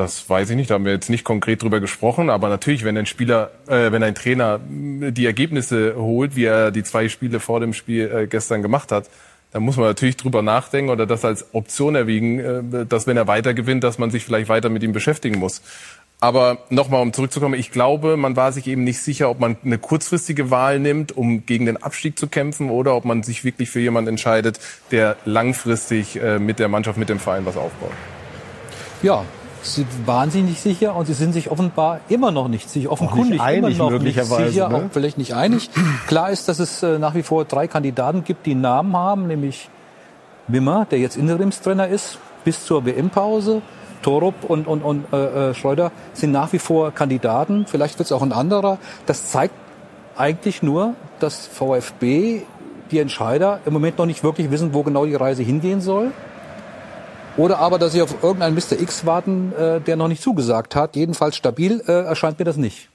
Das weiß ich nicht, da haben wir jetzt nicht konkret drüber gesprochen, aber natürlich, wenn ein Spieler, äh, wenn ein Trainer die Ergebnisse holt, wie er die zwei Spiele vor dem Spiel äh, gestern gemacht hat, dann muss man natürlich drüber nachdenken oder das als Option erwiegen, äh, dass wenn er weiter gewinnt, dass man sich vielleicht weiter mit ihm beschäftigen muss. Aber nochmal, um zurückzukommen, ich glaube, man war sich eben nicht sicher, ob man eine kurzfristige Wahl nimmt, um gegen den Abstieg zu kämpfen, oder ob man sich wirklich für jemanden entscheidet, der langfristig äh, mit der Mannschaft, mit dem Verein was aufbaut. Ja, Sie waren sich nicht sicher und sie sind sich offenbar immer noch nicht sicher, offenkundig einig, immer noch nicht sicher, ne? auch vielleicht nicht einig. Klar ist, dass es äh, nach wie vor drei Kandidaten gibt, die Namen haben, nämlich Wimmer, der jetzt Interimstrainer ist, bis zur WM-Pause. Torup und, und, und äh, äh, Schreuder sind nach wie vor Kandidaten. Vielleicht wird es auch ein anderer. Das zeigt eigentlich nur, dass VfB, die Entscheider, im Moment noch nicht wirklich wissen, wo genau die Reise hingehen soll. Oder aber, dass sie auf irgendeinen Mr. X warten, äh, der noch nicht zugesagt hat. Jedenfalls stabil äh, erscheint mir das nicht.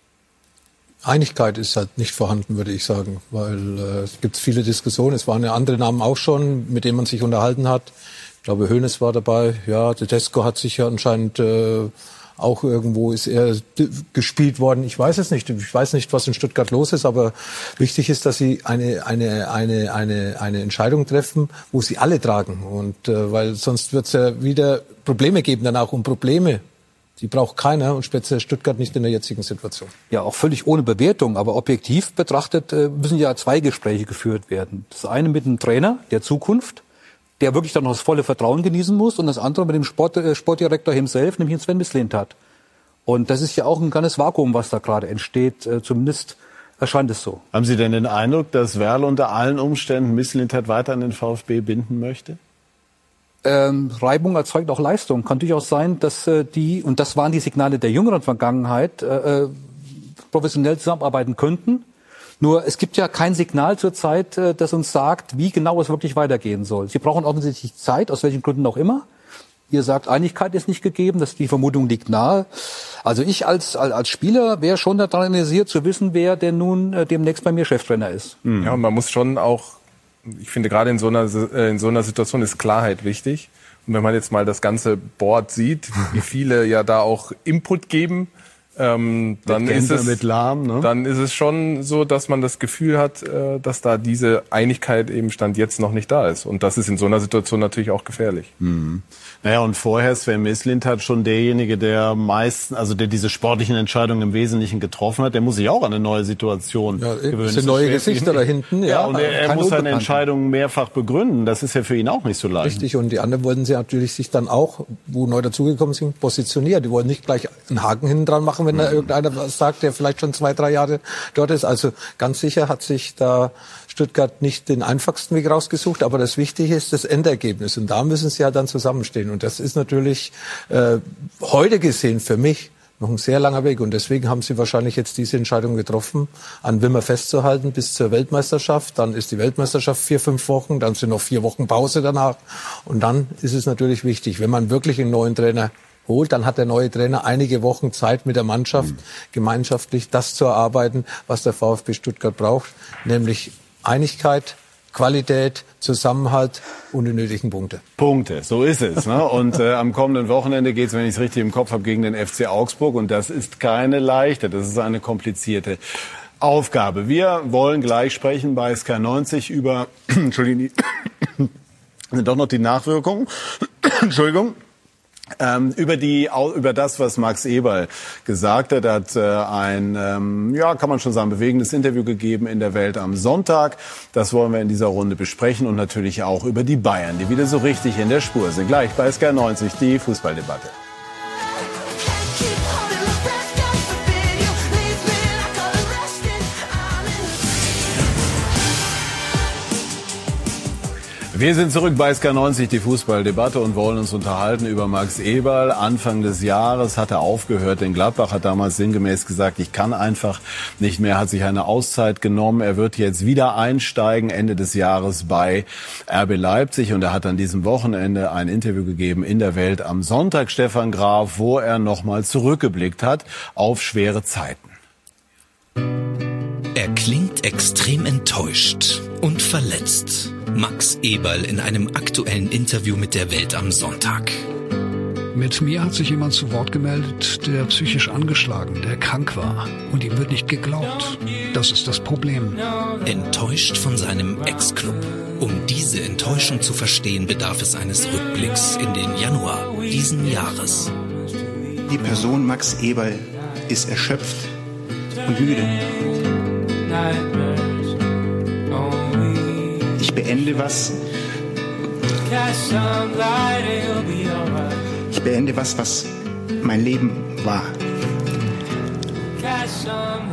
Einigkeit ist halt nicht vorhanden, würde ich sagen, weil äh, es gibt viele Diskussionen. Es waren ja andere Namen auch schon, mit denen man sich unterhalten hat. Ich glaube, Hönes war dabei. Ja, Tedesco hat sich ja anscheinend äh, auch irgendwo ist er gespielt worden. Ich weiß es nicht. Ich weiß nicht, was in Stuttgart los ist, aber wichtig ist, dass sie eine, eine, eine, eine, eine Entscheidung treffen, wo sie alle tragen. Und äh, weil sonst wird es ja wieder Probleme geben danach um Probleme. Die braucht keiner und speziell Stuttgart nicht in der jetzigen Situation. Ja, auch völlig ohne Bewertung, aber objektiv betrachtet äh, müssen ja zwei Gespräche geführt werden. Das eine mit dem Trainer der Zukunft der wirklich dann noch das volle Vertrauen genießen muss und das andere mit dem Sport, äh, Sportdirektor himself, nämlich Sven Mislintat. Und das ist ja auch ein kleines Vakuum, was da gerade entsteht, äh, zumindest erscheint es so. Haben Sie denn den Eindruck, dass Werl unter allen Umständen Mislintat weiter an den VfB binden möchte? Ähm, Reibung erzeugt auch Leistung. Kann durchaus sein, dass äh, die, und das waren die Signale der jüngeren Vergangenheit, äh, äh professionell zusammenarbeiten könnten. Nur es gibt ja kein Signal zurzeit, äh, das uns sagt, wie genau es wirklich weitergehen soll. Sie brauchen offensichtlich Zeit, aus welchen Gründen auch immer. Ihr sagt, Einigkeit ist nicht gegeben, dass die Vermutung liegt nahe. Also ich als, als Spieler wäre schon daran interessiert zu wissen, wer denn nun äh, demnächst bei mir Cheftrainer ist. Mhm. Ja, und man muss schon auch, ich finde gerade in so einer, äh, in so einer Situation ist Klarheit wichtig. Und wenn man jetzt mal das ganze Board sieht, wie viele ja da auch Input geben, ähm, dann, ist es, Lahm, ne? dann ist es schon so, dass man das Gefühl hat, äh, dass da diese Einigkeit eben Stand jetzt noch nicht da ist. Und das ist in so einer Situation natürlich auch gefährlich. Mhm. Naja, und vorher Sven Mislint hat schon derjenige, der meisten, also der diese sportlichen Entscheidungen im Wesentlichen getroffen hat, der muss sich auch an eine neue Situation ja, gewöhnen. sind neue Gesichter da hinten. Ja, ja und er, er muss seine Entscheidungen mehrfach begründen. Das ist ja für ihn auch nicht so leicht. Richtig, und die anderen wollten sie natürlich sich dann auch, wo neu dazugekommen sind, positionieren. Die wollen nicht gleich einen Haken hinten dran machen, wenn mhm. da irgendeiner was sagt, der vielleicht schon zwei, drei Jahre dort ist. Also ganz sicher hat sich da Stuttgart nicht den einfachsten Weg rausgesucht, aber das Wichtige ist das Endergebnis. Und da müssen sie ja dann zusammenstehen. Und das ist natürlich äh, heute gesehen für mich noch ein sehr langer Weg. Und deswegen haben sie wahrscheinlich jetzt diese Entscheidung getroffen, an Wimmer festzuhalten bis zur Weltmeisterschaft. Dann ist die Weltmeisterschaft vier, fünf Wochen, dann sind noch vier Wochen Pause danach. Und dann ist es natürlich wichtig, wenn man wirklich einen neuen Trainer holt, dann hat der neue Trainer einige Wochen Zeit mit der Mannschaft, mhm. gemeinschaftlich das zu erarbeiten, was der VfB Stuttgart braucht, nämlich Einigkeit, Qualität, Zusammenhalt und die nötigen Punkte. Punkte, so ist es. Ne? Und äh, am kommenden Wochenende geht es, wenn ich es richtig im Kopf habe, gegen den FC Augsburg. Und das ist keine leichte, das ist eine komplizierte Aufgabe. Wir wollen gleich sprechen bei SK90 über, Entschuldigung, doch noch die Nachwirkungen, Entschuldigung, ähm, über die über das, was Max Eberl gesagt hat, hat äh, ein ähm, ja kann man schon sagen bewegendes Interview gegeben in der Welt am Sonntag. Das wollen wir in dieser Runde besprechen und natürlich auch über die Bayern, die wieder so richtig in der Spur sind. Gleich bei SK 90 die Fußballdebatte. Wir sind zurück bei SK90, die Fußballdebatte und wollen uns unterhalten über Max Eberl. Anfang des Jahres hat er aufgehört, denn Gladbach hat damals sinngemäß gesagt, ich kann einfach nicht mehr, hat sich eine Auszeit genommen. Er wird jetzt wieder einsteigen Ende des Jahres bei RB Leipzig und er hat an diesem Wochenende ein Interview gegeben in der Welt am Sonntag, Stefan Graf, wo er nochmal zurückgeblickt hat auf schwere Zeiten. Er klingt extrem enttäuscht und verletzt. Max Eberl in einem aktuellen Interview mit der Welt am Sonntag. Mit mir hat sich jemand zu Wort gemeldet, der psychisch angeschlagen, der krank war. Und ihm wird nicht geglaubt. Das ist das Problem. Enttäuscht von seinem Ex-Club. Um diese Enttäuschung zu verstehen, bedarf es eines Rückblicks in den Januar diesen Jahres. Die Person Max Eberl ist erschöpft und müde. Ich beende was. Ich beende was, was mein Leben war.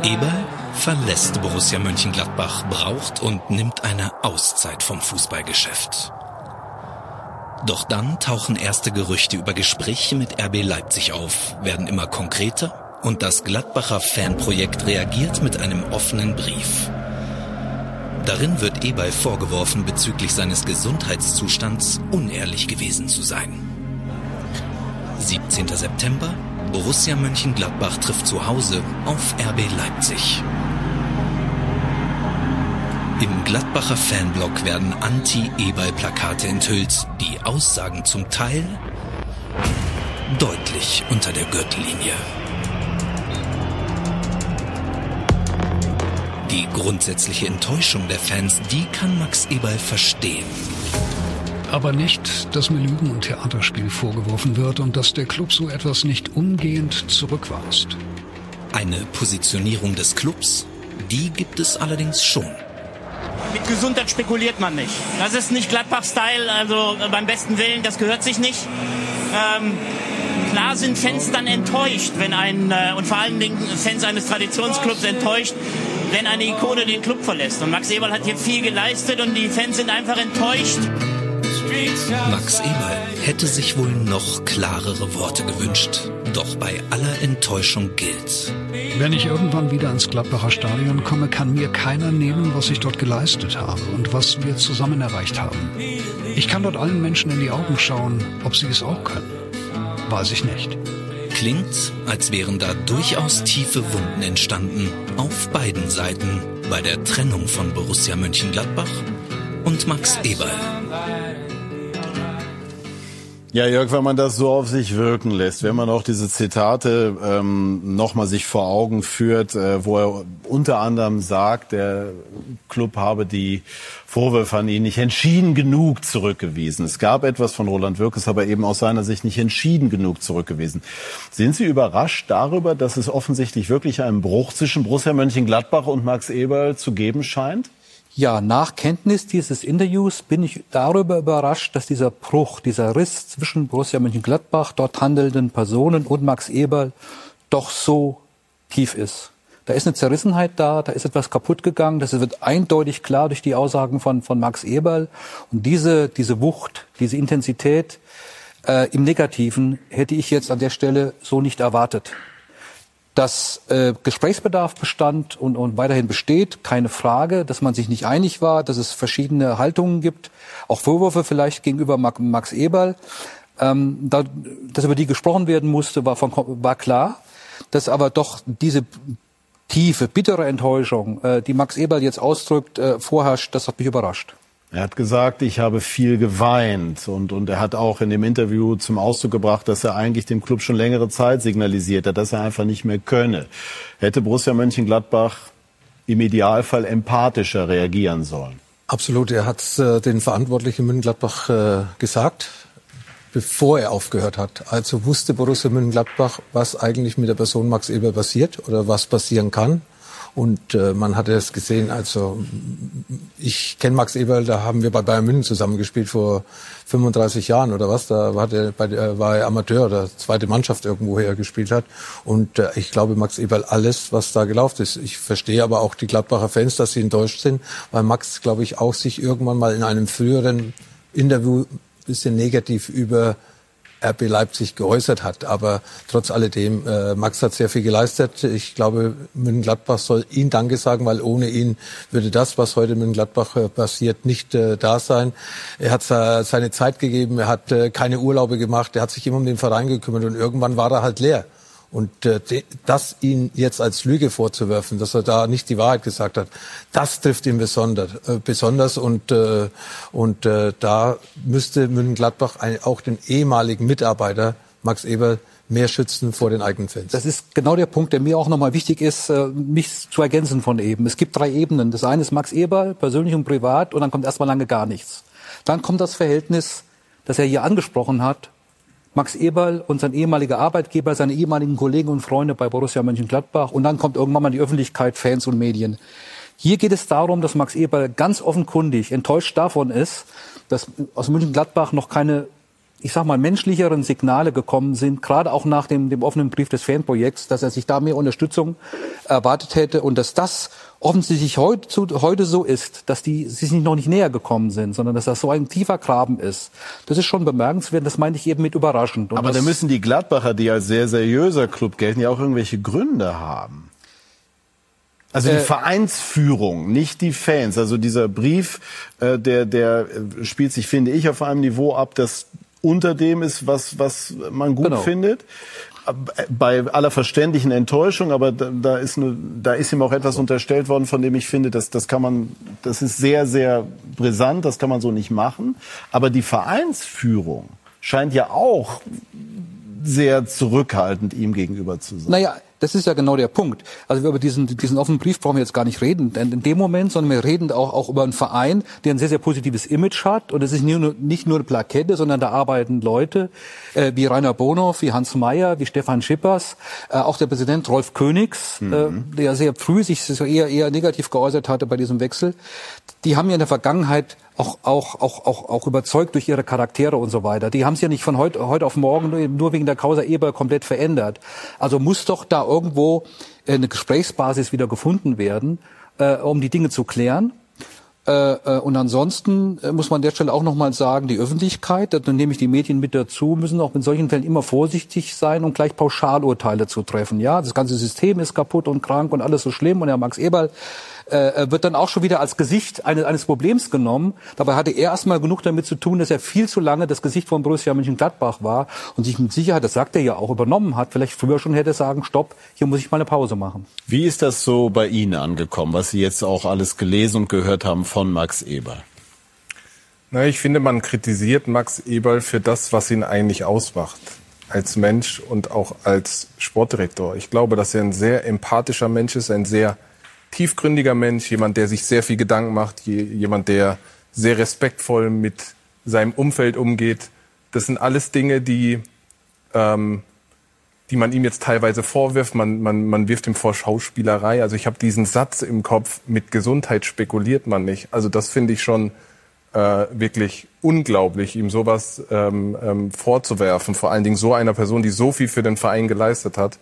Eber verlässt Borussia Mönchengladbach, braucht und nimmt eine Auszeit vom Fußballgeschäft. Doch dann tauchen erste Gerüchte über Gespräche mit RB Leipzig auf, werden immer konkreter und das Gladbacher Fanprojekt reagiert mit einem offenen Brief. Darin wird Eberl vorgeworfen, bezüglich seines Gesundheitszustands unehrlich gewesen zu sein. 17. September, Borussia Mönchengladbach trifft zu Hause auf RB Leipzig. Im Gladbacher Fanblock werden Anti-Eberl-Plakate enthüllt, die Aussagen zum Teil deutlich unter der Gürtellinie. Die grundsätzliche Enttäuschung der Fans, die kann Max Eberl verstehen. Aber nicht, dass mir Lügen und Theaterspiel vorgeworfen wird und dass der Club so etwas nicht umgehend zurückweist. Eine Positionierung des Clubs, die gibt es allerdings schon. Mit Gesundheit spekuliert man nicht. Das ist nicht Gladbach-Style, also beim besten Willen, das gehört sich nicht. Ähm, klar sind Fans dann enttäuscht, wenn ein, äh, und vor allen Dingen Fans eines Traditionsclubs enttäuscht, wenn eine Ikone den Club verlässt. Und Max Eberl hat hier viel geleistet und die Fans sind einfach enttäuscht. Max Eberl hätte sich wohl noch klarere Worte gewünscht. Doch bei aller Enttäuschung gilt. Wenn ich irgendwann wieder ins Gladbacher Stadion komme, kann mir keiner nehmen, was ich dort geleistet habe und was wir zusammen erreicht haben. Ich kann dort allen Menschen in die Augen schauen, ob sie es auch können. Weiß ich nicht. Klingt, als wären da durchaus tiefe Wunden entstanden auf beiden Seiten bei der Trennung von Borussia Mönchengladbach und Max Eberl. Ja, Jörg, wenn man das so auf sich wirken lässt, wenn man auch diese Zitate ähm, nochmal sich vor Augen führt, äh, wo er unter anderem sagt, der Club habe die Vorwürfe an ihn nicht entschieden genug zurückgewiesen. Es gab etwas von Roland Wirkes, aber eben aus seiner Sicht nicht entschieden genug zurückgewiesen. Sind Sie überrascht darüber, dass es offensichtlich wirklich einen Bruch zwischen Borussia Mönchengladbach und Max Eberl zu geben scheint? Ja, nach Kenntnis dieses Interviews bin ich darüber überrascht, dass dieser Bruch, dieser Riss zwischen Borussia Mönchengladbach, dort handelnden Personen und Max Eberl doch so tief ist. Da ist eine Zerrissenheit da, da ist etwas kaputt gegangen, das wird eindeutig klar durch die Aussagen von, von Max Eberl. Und diese, diese Wucht, diese Intensität äh, im Negativen hätte ich jetzt an der Stelle so nicht erwartet dass äh, Gesprächsbedarf bestand und, und weiterhin besteht, keine Frage, dass man sich nicht einig war, dass es verschiedene Haltungen gibt, auch Vorwürfe vielleicht gegenüber Max Eberl. Ähm, da, dass über die gesprochen werden musste, war, von, war klar. Dass aber doch diese tiefe, bittere Enttäuschung, äh, die Max Eberl jetzt ausdrückt, äh, vorherrscht, das hat mich überrascht. Er hat gesagt, ich habe viel geweint und, und er hat auch in dem Interview zum Ausdruck gebracht, dass er eigentlich dem Club schon längere Zeit signalisiert hat, dass er einfach nicht mehr könne. Hätte Borussia Mönchengladbach im Idealfall empathischer reagieren sollen. Absolut, er hat äh, den Verantwortlichen Mönchengladbach äh, gesagt, bevor er aufgehört hat. Also wusste Borussia Mönchengladbach, was eigentlich mit der Person Max Eber passiert oder was passieren kann. Und äh, man hatte es gesehen, also ich kenne Max Eberl, da haben wir bei Bayern München zusammengespielt vor 35 Jahren oder was. Da war, der, bei der, war er Amateur oder zweite Mannschaft irgendwoher gespielt hat. Und äh, ich glaube, Max Eberl alles, was da gelaufen ist. Ich verstehe aber auch die Gladbacher Fans, dass sie enttäuscht sind, weil Max, glaube ich, auch sich irgendwann mal in einem früheren Interview bisschen negativ über RB Leipzig geäußert hat. Aber trotz alledem, äh, Max hat sehr viel geleistet. Ich glaube, Mönchengladbach soll ihn Danke sagen, weil ohne ihn würde das, was heute Mönchengladbach äh, passiert, nicht äh, da sein. Er hat äh, seine Zeit gegeben, er hat äh, keine Urlaube gemacht, er hat sich immer um den Verein gekümmert und irgendwann war er halt leer. Und äh, das ihn jetzt als Lüge vorzuwerfen, dass er da nicht die Wahrheit gesagt hat, das trifft ihn besonders. Äh, besonders und äh, und äh, da müsste München-Gladbach auch den ehemaligen Mitarbeiter Max Eber mehr schützen vor den eigenen Fans. Das ist genau der Punkt, der mir auch nochmal wichtig ist, äh, mich zu ergänzen von eben. Es gibt drei Ebenen. Das eine ist Max Eberl, persönlich und privat, und dann kommt erstmal lange gar nichts. Dann kommt das Verhältnis, das er hier angesprochen hat, Max Eberl und sein ehemaliger Arbeitgeber, seine ehemaligen Kollegen und Freunde bei Borussia Mönchengladbach und dann kommt irgendwann mal die Öffentlichkeit, Fans und Medien. Hier geht es darum, dass Max Eberl ganz offenkundig enttäuscht davon ist, dass aus Mönchengladbach noch keine ich sag mal, menschlicheren Signale gekommen sind, gerade auch nach dem, dem offenen Brief des Fanprojekts, dass er sich da mehr Unterstützung erwartet hätte und dass das offensichtlich heute, heute so ist, dass die sich noch nicht näher gekommen sind, sondern dass das so ein tiefer Graben ist. Das ist schon bemerkenswert, das meine ich eben mit überraschend. Und Aber da müssen die Gladbacher, die als sehr seriöser Club gelten, ja auch irgendwelche Gründe haben. Also die äh, Vereinsführung, nicht die Fans. Also dieser Brief, äh, der, der spielt sich, finde ich, auf einem Niveau ab, das unter dem ist, was, was man gut genau. findet bei aller verständlichen Enttäuschung, aber da, da, ist eine, da ist ihm auch etwas unterstellt worden, von dem ich finde, dass das kann man, das ist sehr, sehr brisant, das kann man so nicht machen. Aber die Vereinsführung scheint ja auch sehr zurückhaltend ihm gegenüber zu sein. Naja, das ist ja genau der Punkt. Also über diesen, diesen offenen Brief brauchen wir jetzt gar nicht reden denn in dem Moment, sondern wir reden auch, auch über einen Verein, der ein sehr, sehr positives Image hat. Und es ist nicht nur, nicht nur eine Plakette, sondern da arbeiten Leute äh, wie Rainer Bonhoff, wie Hans Mayer, wie Stefan Schippers, äh, auch der Präsident Rolf Königs, äh, mhm. äh, der sehr früh sich so eher, eher negativ geäußert hatte bei diesem Wechsel. Die haben ja in der Vergangenheit auch, auch, auch, auch, auch überzeugt durch ihre Charaktere und so weiter. Die haben es ja nicht von heute, heute auf morgen nur, wegen der Causa Eber komplett verändert. Also muss doch da irgendwo äh, eine Gesprächsbasis wieder gefunden werden, äh, um die Dinge zu klären. Äh, äh, und ansonsten äh, muss man an der Stelle auch nochmal sagen, die Öffentlichkeit, dann nehme ich die Medien mit dazu, müssen auch in solchen Fällen immer vorsichtig sein und gleich Pauschalurteile zu treffen. Ja, das ganze System ist kaputt und krank und alles so schlimm. Und Herr Max Eberl äh, wird dann auch schon wieder als Gesicht eines, eines Problems genommen. Dabei hatte er erstmal genug damit zu tun, dass er viel zu lange das Gesicht von Borussia Mönchengladbach war und sich mit Sicherheit, das sagt er ja auch, übernommen hat. Vielleicht früher schon hätte sagen, stopp, hier muss ich mal eine Pause machen. Wie ist das so bei Ihnen angekommen, was Sie jetzt auch alles gelesen und gehört haben von Max Eber? Na, ich finde, man kritisiert Max Eberl für das, was ihn eigentlich ausmacht. Als Mensch und auch als Sportdirektor. Ich glaube, dass er ein sehr empathischer Mensch ist, ein sehr tiefgründiger Mensch, jemand, der sich sehr viel Gedanken macht, jemand, der sehr respektvoll mit seinem Umfeld umgeht. Das sind alles Dinge, die, ähm, die man ihm jetzt teilweise vorwirft. Man, man, man wirft ihm vor Schauspielerei. Also ich habe diesen Satz im Kopf, mit Gesundheit spekuliert man nicht. Also das finde ich schon äh, wirklich unglaublich, ihm sowas ähm, ähm, vorzuwerfen. Vor allen Dingen so einer Person, die so viel für den Verein geleistet hat.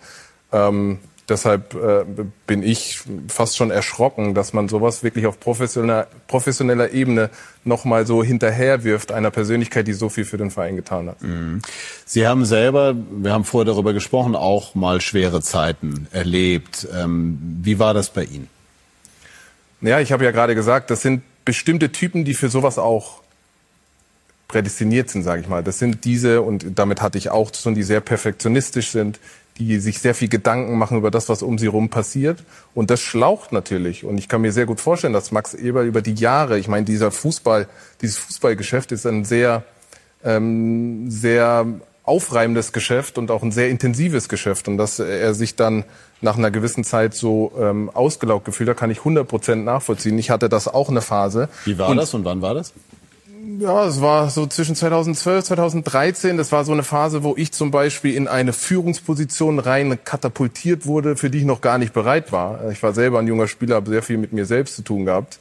Ähm, deshalb äh, bin ich fast schon erschrocken, dass man sowas wirklich auf professioneller, professioneller Ebene nochmal so hinterherwirft, einer Persönlichkeit, die so viel für den Verein getan hat. Mhm. Sie haben selber, wir haben vorher darüber gesprochen, auch mal schwere Zeiten erlebt. Ähm, wie war das bei Ihnen? Ja, ich habe ja gerade gesagt, das sind bestimmte Typen, die für sowas auch prädestiniert sind, sage ich mal. Das sind diese, und damit hatte ich auch zu tun, die sehr perfektionistisch sind, die sich sehr viel Gedanken machen über das, was um sie rum passiert. Und das schlaucht natürlich. Und ich kann mir sehr gut vorstellen, dass Max Eber über die Jahre, ich meine, dieser Fußball, dieses Fußballgeschäft ist ein sehr, ähm, sehr aufreibendes Geschäft und auch ein sehr intensives Geschäft. Und dass er sich dann nach einer gewissen Zeit so ähm, ausgelaugt gefühlt hat, kann ich 100 Prozent nachvollziehen. Ich hatte das auch eine Phase. Wie war und, das und wann war das? Ja, es war so zwischen 2012, 2013. Das war so eine Phase, wo ich zum Beispiel in eine Führungsposition rein katapultiert wurde, für die ich noch gar nicht bereit war. Ich war selber ein junger Spieler, habe sehr viel mit mir selbst zu tun gehabt.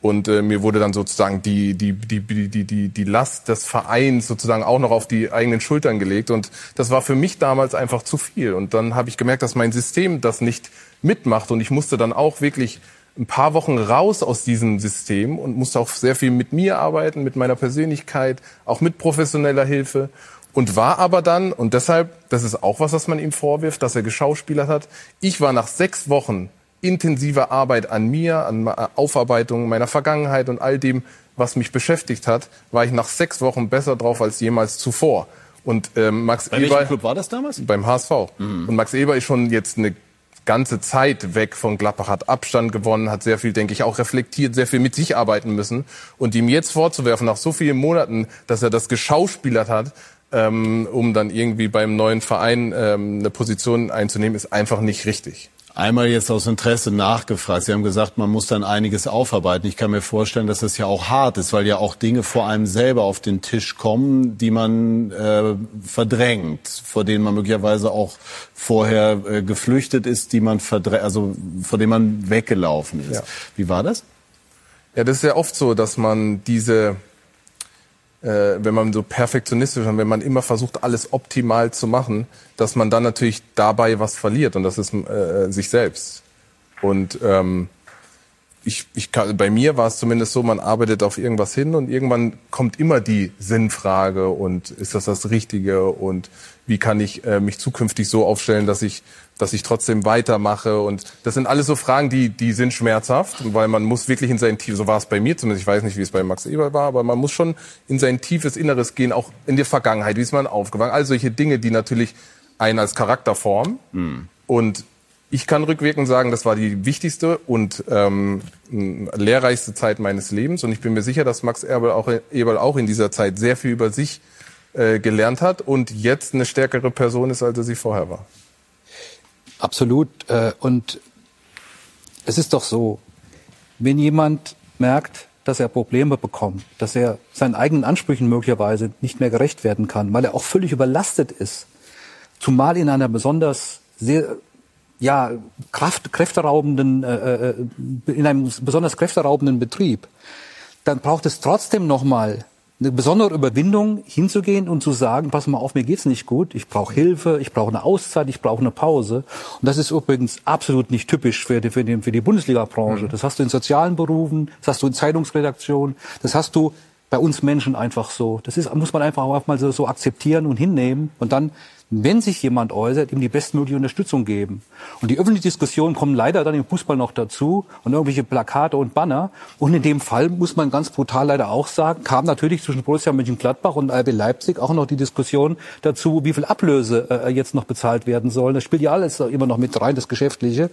Und äh, mir wurde dann sozusagen die, die, die, die, die, die Last des Vereins sozusagen auch noch auf die eigenen Schultern gelegt. Und das war für mich damals einfach zu viel. Und dann habe ich gemerkt, dass mein System das nicht mitmacht. Und ich musste dann auch wirklich ein paar Wochen raus aus diesem System und musste auch sehr viel mit mir arbeiten, mit meiner Persönlichkeit, auch mit professioneller Hilfe. Und war aber dann, und deshalb, das ist auch was, was man ihm vorwirft, dass er geschauspielert hat. Ich war nach sechs Wochen intensive Arbeit an mir, an Aufarbeitung meiner Vergangenheit und all dem, was mich beschäftigt hat, war ich nach sechs Wochen besser drauf als jemals zuvor. Und ähm, Max Bei Eber, Club war das damals? Beim HSV. Mhm. Und Max Eber ist schon jetzt eine ganze Zeit weg von Gladbach, hat Abstand gewonnen, hat sehr viel, denke ich, auch reflektiert, sehr viel mit sich arbeiten müssen. Und ihm jetzt vorzuwerfen, nach so vielen Monaten, dass er das geschauspielert hat, ähm, um dann irgendwie beim neuen Verein ähm, eine Position einzunehmen, ist einfach nicht richtig. Einmal jetzt aus Interesse nachgefragt. Sie haben gesagt, man muss dann einiges aufarbeiten. Ich kann mir vorstellen, dass das ja auch hart ist, weil ja auch Dinge vor einem selber auf den Tisch kommen, die man äh, verdrängt, vor denen man möglicherweise auch vorher äh, geflüchtet ist, die man verdrängt, also vor denen man weggelaufen ist. Ja. Wie war das? Ja, das ist ja oft so, dass man diese äh, wenn man so perfektionistisch und wenn man immer versucht, alles optimal zu machen, dass man dann natürlich dabei was verliert und das ist äh, sich selbst. Und ähm, ich, ich kann, bei mir war es zumindest so, man arbeitet auf irgendwas hin und irgendwann kommt immer die Sinnfrage und ist das das Richtige und wie kann ich äh, mich zukünftig so aufstellen, dass ich dass ich trotzdem weitermache. Und das sind alles so Fragen, die, die sind schmerzhaft, weil man muss wirklich in sein Tief, so war es bei mir zumindest, ich weiß nicht, wie es bei Max Eber war, aber man muss schon in sein tiefes Inneres gehen, auch in die Vergangenheit, wie ist man aufgewacht, all solche Dinge, die natürlich einen als Charakter formen. Mhm. Und ich kann rückwirkend sagen, das war die wichtigste und ähm, lehrreichste Zeit meines Lebens. Und ich bin mir sicher, dass Max Eberl auch, Eberl auch in dieser Zeit sehr viel über sich äh, gelernt hat und jetzt eine stärkere Person ist, als er sie vorher war. Absolut. Äh, und es ist doch so, wenn jemand merkt, dass er Probleme bekommt, dass er seinen eigenen Ansprüchen möglicherweise nicht mehr gerecht werden kann, weil er auch völlig überlastet ist, zumal in einer besonders sehr ja Kraft, kräfteraubenden äh, äh in einem besonders kräfteraubenden Betrieb, dann braucht es trotzdem noch mal eine besondere Überwindung hinzugehen und zu sagen, pass mal auf, mir geht's nicht gut, ich brauche Hilfe, ich brauche eine Auszeit, ich brauche eine Pause. Und das ist übrigens absolut nicht typisch für die, für die, für die Bundesliga-Branche. Mhm. Das hast du in sozialen Berufen, das hast du in Zeitungsredaktionen, das hast du bei uns Menschen einfach so. Das ist, muss man einfach auch mal so, so akzeptieren und hinnehmen und dann wenn sich jemand äußert, ihm die bestmögliche Unterstützung geben. Und die öffentliche Diskussion kommen leider dann im Fußball noch dazu und irgendwelche Plakate und Banner. Und in dem Fall muss man ganz brutal leider auch sagen, kam natürlich zwischen Borussia Mönchengladbach und RB Leipzig auch noch die Diskussion dazu, wie viel Ablöse äh, jetzt noch bezahlt werden sollen. Das spielt ja alles immer noch mit rein, das Geschäftliche.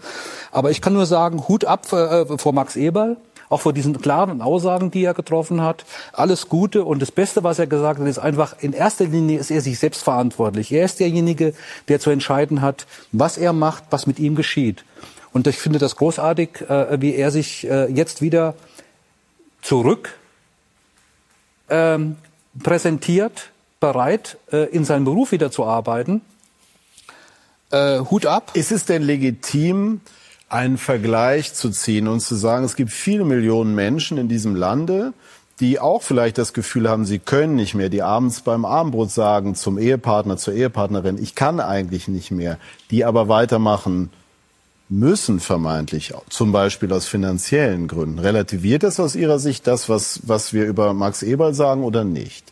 Aber ich kann nur sagen, Hut ab äh, vor Max Eberl auch vor diesen klaren Aussagen, die er getroffen hat. Alles Gute und das Beste, was er gesagt hat, ist einfach, in erster Linie ist er sich selbst verantwortlich. Er ist derjenige, der zu entscheiden hat, was er macht, was mit ihm geschieht. Und ich finde das großartig, äh, wie er sich äh, jetzt wieder zurück ähm, präsentiert, bereit, äh, in seinem Beruf wieder zu arbeiten. Äh, Hut ab. Ist es denn legitim, einen Vergleich zu ziehen und zu sagen, es gibt viele Millionen Menschen in diesem Lande, die auch vielleicht das Gefühl haben, sie können nicht mehr, die abends beim Abendbrot sagen zum Ehepartner, zur Ehepartnerin, ich kann eigentlich nicht mehr, die aber weitermachen müssen vermeintlich, zum Beispiel aus finanziellen Gründen. Relativiert das aus Ihrer Sicht das, was, was wir über Max Eberl sagen oder nicht?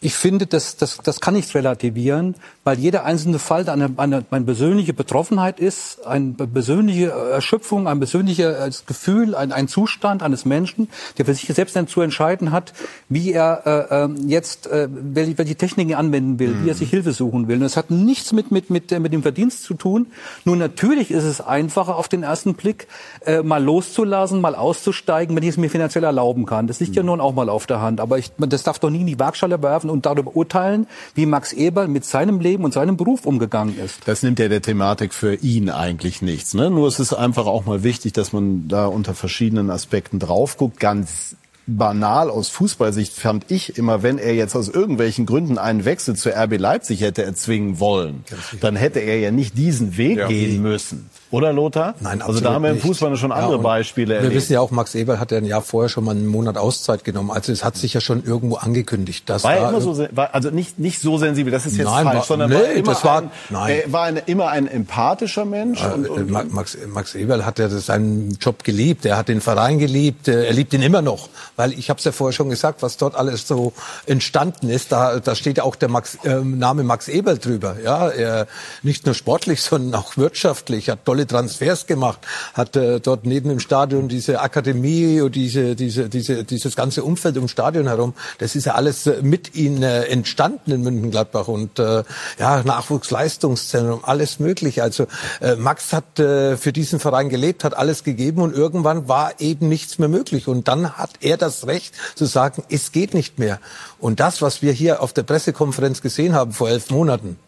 Ich finde, das, das, das kann ich relativieren, weil jeder einzelne Fall eine, eine, eine persönliche Betroffenheit ist, eine persönliche Erschöpfung, ein persönliches Gefühl, ein, ein Zustand eines Menschen, der für sich selbst dann zu entscheiden hat, wie er äh, ähm, jetzt äh, welche, welche Techniken anwenden will, mhm. wie er mhm. sich Hilfe suchen will. Und das hat nichts mit, mit, mit, mit dem Verdienst zu tun. Nur natürlich ist es einfacher auf den ersten Blick, äh, mal loszulassen, mal auszusteigen, wenn ich es mir finanziell erlauben kann. Das liegt mhm. ja nun auch mal auf der Hand. Aber ich, das darf doch nie in die Waagschale werfen treffen und darüber urteilen, wie Max Eberl mit seinem Leben und seinem Beruf umgegangen ist. Das nimmt ja der Thematik für ihn eigentlich nichts. Ne? Nur es ist einfach auch mal wichtig, dass man da unter verschiedenen Aspekten drauf guckt. Ganz banal aus Fußballsicht fand ich immer, wenn er jetzt aus irgendwelchen Gründen einen Wechsel zur RB Leipzig hätte erzwingen wollen, dann hätte er ja nicht diesen Weg ja. gehen müssen. Oder Lothar? Nein, Also da haben wir im Fußball schon andere ja, Beispiele. Wir erlebt. wissen ja auch, Max Eberl hat ja ein Jahr vorher schon mal einen Monat Auszeit genommen. Also es hat sich ja schon irgendwo angekündigt. Dass war er immer so, war, also nicht, nicht so sensibel, das ist jetzt nein, falsch, war, sondern nee, war immer, das war, ein, nein. Er war eine, immer ein empathischer Mensch. Äh, und, und, Max, Max Eberl hat ja seinen Job geliebt, er hat den Verein geliebt, er liebt ihn immer noch. Weil ich habe es ja vorher schon gesagt, was dort alles so entstanden ist, da, da steht ja auch der Max, äh, Name Max Eberl drüber. Ja, er, nicht nur sportlich, sondern auch wirtschaftlich, hat tolle Transfers gemacht hat äh, dort neben dem Stadion diese Akademie und diese, diese, diese, dieses ganze Umfeld um Stadion herum. Das ist ja alles äh, mit ihnen äh, entstanden in München-Gladbach und äh, ja Nachwuchsleistungszentrum, alles mögliche. Also äh, Max hat äh, für diesen Verein gelebt, hat alles gegeben und irgendwann war eben nichts mehr möglich und dann hat er das Recht zu sagen, es geht nicht mehr. Und das, was wir hier auf der Pressekonferenz gesehen haben vor elf Monaten,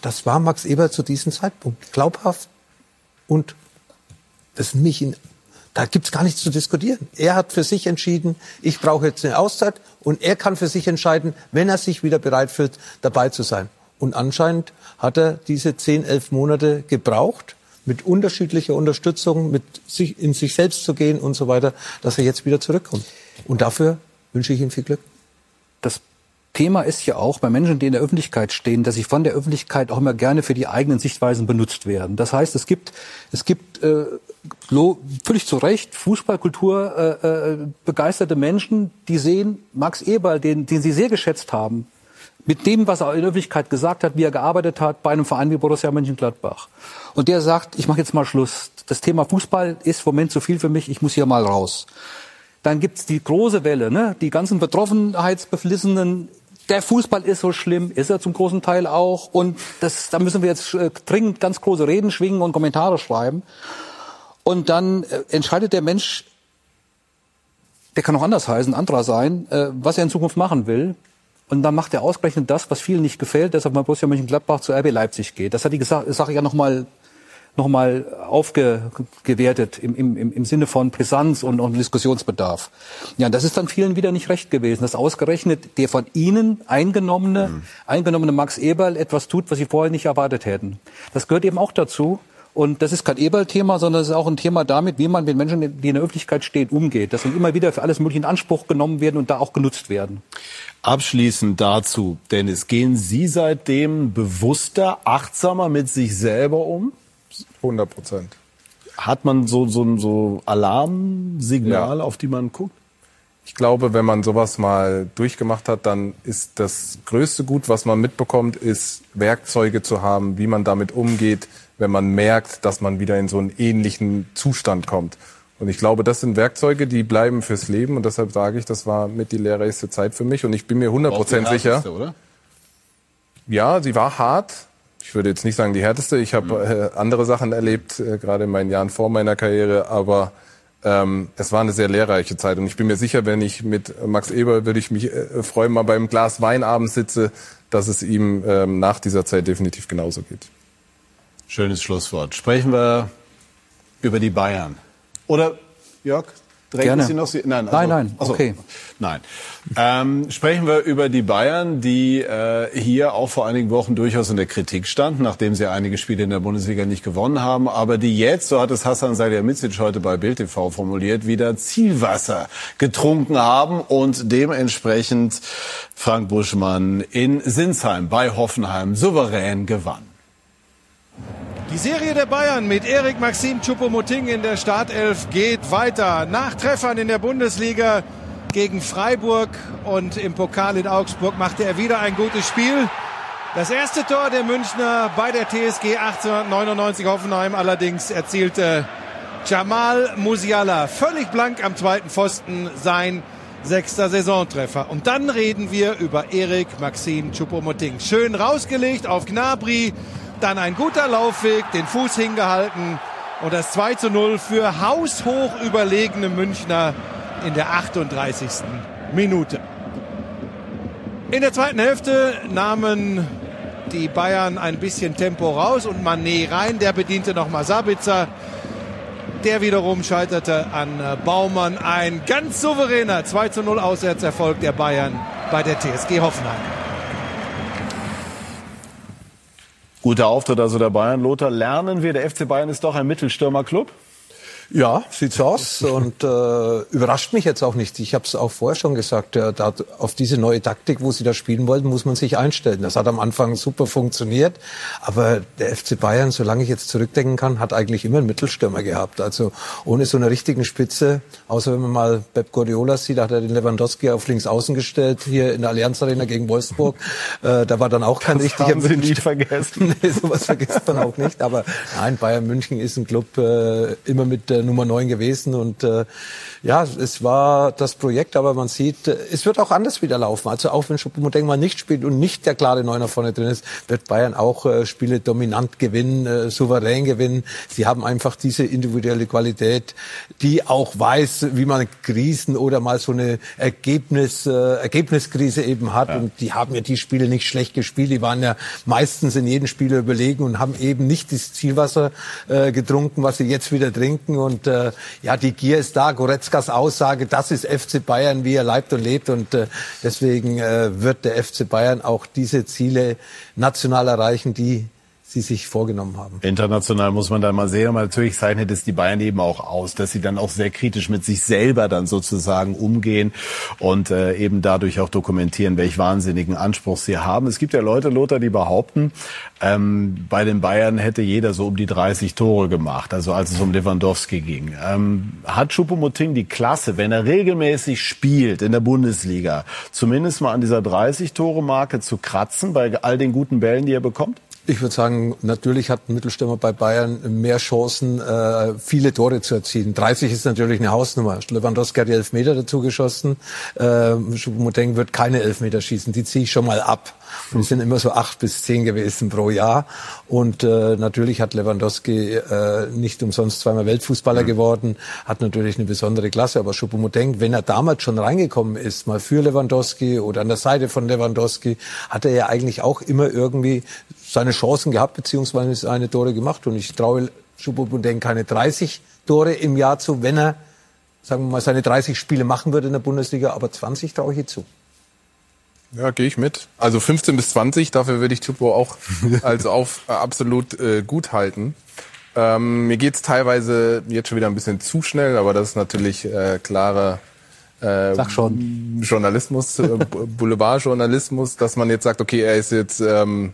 das war Max Eber zu diesem Zeitpunkt. Glaubhaft, und das mich in, da gibt's gar nichts zu diskutieren. Er hat für sich entschieden, ich brauche jetzt eine Auszeit und er kann für sich entscheiden, wenn er sich wieder bereit fühlt, dabei zu sein. Und anscheinend hat er diese zehn, elf Monate gebraucht, mit unterschiedlicher Unterstützung, mit sich, in sich selbst zu gehen und so weiter, dass er jetzt wieder zurückkommt. Und dafür wünsche ich ihm viel Glück. Das Thema ist ja auch bei Menschen, die in der Öffentlichkeit stehen, dass sie von der Öffentlichkeit auch immer gerne für die eigenen Sichtweisen benutzt werden. Das heißt, es gibt, es gibt äh, völlig zu Recht Fußballkultur äh, äh, begeisterte Menschen, die sehen Max Eberl, den, den sie sehr geschätzt haben, mit dem, was er in der Öffentlichkeit gesagt hat, wie er gearbeitet hat bei einem Verein wie Borussia Mönchengladbach. Und der sagt, ich mache jetzt mal Schluss. Das Thema Fußball ist im Moment zu viel für mich, ich muss hier mal raus. Dann gibt's die große Welle, ne? die ganzen Betroffenheitsbeflissenen der Fußball ist so schlimm, ist er zum großen Teil auch. Und das, da müssen wir jetzt äh, dringend ganz große Reden schwingen und Kommentare schreiben. Und dann äh, entscheidet der Mensch, der kann auch anders heißen, anderer sein, äh, was er in Zukunft machen will. Und dann macht er ausgerechnet das, was vielen nicht gefällt, deshalb mal Borussia Mönchengladbach zu RB Leipzig geht. Das hat die Sache ja nochmal nochmal aufgewertet im, im, im Sinne von Brisanz und, und Diskussionsbedarf. Ja, das ist dann vielen wieder nicht recht gewesen, dass ausgerechnet der von Ihnen eingenommene, mhm. eingenommene Max Eberl etwas tut, was Sie vorher nicht erwartet hätten. Das gehört eben auch dazu. Und das ist kein Eberl-Thema, sondern es ist auch ein Thema damit, wie man mit Menschen, die in der Öffentlichkeit stehen, umgeht. Dass sie immer wieder für alles Mögliche in Anspruch genommen werden und da auch genutzt werden. Abschließend dazu, Dennis, gehen Sie seitdem bewusster, achtsamer mit sich selber um? 100 Prozent. Hat man so, so, so Alarmsignale, ja. auf die man guckt? Ich glaube, wenn man sowas mal durchgemacht hat, dann ist das größte Gut, was man mitbekommt, ist Werkzeuge zu haben, wie man damit umgeht, wenn man merkt, dass man wieder in so einen ähnlichen Zustand kommt. Und ich glaube, das sind Werkzeuge, die bleiben fürs Leben. Und deshalb sage ich, das war mit die lehrreichste Zeit für mich. Und ich bin mir 100% sicher. Oder? Ja, sie war hart ich würde jetzt nicht sagen die härteste. Ich habe äh, andere Sachen erlebt, äh, gerade in meinen Jahren vor meiner Karriere. Aber ähm, es war eine sehr lehrreiche Zeit. Und ich bin mir sicher, wenn ich mit Max Eber, würde ich mich äh, freuen, mal beim Glas Wein abends sitze, dass es ihm ähm, nach dieser Zeit definitiv genauso geht. Schönes Schlusswort. Sprechen wir über die Bayern. Oder, Jörg, Gerne. Sie noch? Sie, nein, also, Nein, nein, achso, okay. Nein. Ähm, sprechen wir über die Bayern, die äh, hier auch vor einigen Wochen durchaus in der Kritik standen, nachdem sie einige Spiele in der Bundesliga nicht gewonnen haben, aber die jetzt, so hat es Hassan Salihamidzic heute bei Bild TV formuliert, wieder Zielwasser getrunken haben und dementsprechend Frank Buschmann in Sinsheim bei Hoffenheim souverän gewann. Die Serie der Bayern mit Erik Maxim Choupo-Moting in der Startelf geht weiter. Nach Treffern in der Bundesliga gegen Freiburg und im Pokal in Augsburg machte er wieder ein gutes Spiel. Das erste Tor der Münchner bei der TSG 1899 Hoffenheim allerdings erzielte Jamal Musiala völlig blank am zweiten Pfosten sein sechster Saisontreffer. Und dann reden wir über Erik Maxim Choupo-Moting. Schön rausgelegt auf Gnabry, dann ein guter Laufweg, den Fuß hingehalten und das 2 zu 0 für haushoch überlegene Münchner in der 38. Minute. In der zweiten Hälfte nahmen die Bayern ein bisschen Tempo raus und Mané rein. Der bediente nochmal Sabitzer. Der wiederum scheiterte an Baumann. Ein ganz souveräner 2 zu 0 Auswärtserfolg der Bayern bei der TSG Hoffenheim. Guter Auftritt also der Bayern. Lothar, lernen wir, der FC Bayern ist doch ein Mittelstürmerclub? Ja, sieht so aus und äh, überrascht mich jetzt auch nicht. Ich habe es auch vorher schon gesagt, äh, da, auf diese neue Taktik, wo sie da spielen wollten, muss man sich einstellen. Das hat am Anfang super funktioniert, aber der FC Bayern, solange ich jetzt zurückdenken kann, hat eigentlich immer einen Mittelstürmer gehabt. Also ohne so eine richtigen Spitze, außer wenn man mal Pep Guardiola sieht, da hat er den Lewandowski auf links außen gestellt, hier in der Allianz Arena gegen Wolfsburg. äh, da war dann auch kein das richtiger haben Sie nie vergessen. nee, sowas vergisst man auch nicht. Aber nein, Bayern München ist ein Club äh, immer mit äh, Nummer 9 gewesen. Und äh, ja, es war das Projekt, aber man sieht, äh, es wird auch anders wieder laufen. Also auch wenn Schuppenmodeng mal nicht spielt und nicht der klare Neuner vorne drin ist, wird Bayern auch äh, Spiele dominant gewinnen, äh, souverän gewinnen. Sie haben einfach diese individuelle Qualität, die auch weiß, wie man Krisen oder mal so eine Ergebnis, äh, Ergebniskrise eben hat. Ja. Und die haben ja die Spiele nicht schlecht gespielt. Die waren ja meistens in jedem Spiel überlegen und haben eben nicht das Zielwasser äh, getrunken, was sie jetzt wieder trinken. Und äh, ja, die Gier ist da. Goretzkas Aussage, das ist FC Bayern, wie er leibt und lebt. Und äh, deswegen äh, wird der FC Bayern auch diese Ziele national erreichen, die sie sich vorgenommen haben. International muss man dann mal sehen, aber natürlich zeichnet es die Bayern eben auch aus, dass sie dann auch sehr kritisch mit sich selber dann sozusagen umgehen und äh, eben dadurch auch dokumentieren, welch wahnsinnigen Anspruch sie haben. Es gibt ja Leute, Lothar, die behaupten, ähm, bei den Bayern hätte jeder so um die 30 Tore gemacht, also als es um Lewandowski ging. Ähm, hat Choupo-Moting die Klasse, wenn er regelmäßig spielt in der Bundesliga, zumindest mal an dieser 30-Tore-Marke zu kratzen bei all den guten Bällen, die er bekommt? Ich würde sagen, natürlich hat ein Mittelstürmer bei Bayern mehr Chancen, äh, viele Tore zu erzielen. 30 ist natürlich eine Hausnummer. Lewandowski hat die Elfmeter dazu geschossen. Äh, Schupomoteng wird keine Elfmeter schießen. Die ziehe ich schon mal ab. Es sind immer so acht bis zehn gewesen pro Jahr. Und äh, natürlich hat Lewandowski äh, nicht umsonst zweimal Weltfußballer mhm. geworden, hat natürlich eine besondere Klasse. Aber Schupomoteng, wenn er damals schon reingekommen ist, mal für Lewandowski oder an der Seite von Lewandowski, hat er ja eigentlich auch immer irgendwie seine Chancen gehabt, beziehungsweise seine Tore gemacht. Und ich traue Schupomoteng keine 30 Tore im Jahr zu, wenn er, sagen wir mal, seine 30 Spiele machen würde in der Bundesliga. Aber 20 traue ich ihm zu. Ja, gehe ich mit. Also 15 bis 20, dafür würde ich Typo auch als auf äh, absolut äh, gut halten. Ähm, mir geht's teilweise jetzt schon wieder ein bisschen zu schnell, aber das ist natürlich äh, klarer äh, Sag schon. Journalismus, äh, Boulevardjournalismus, dass man jetzt sagt, okay, er ist jetzt ähm,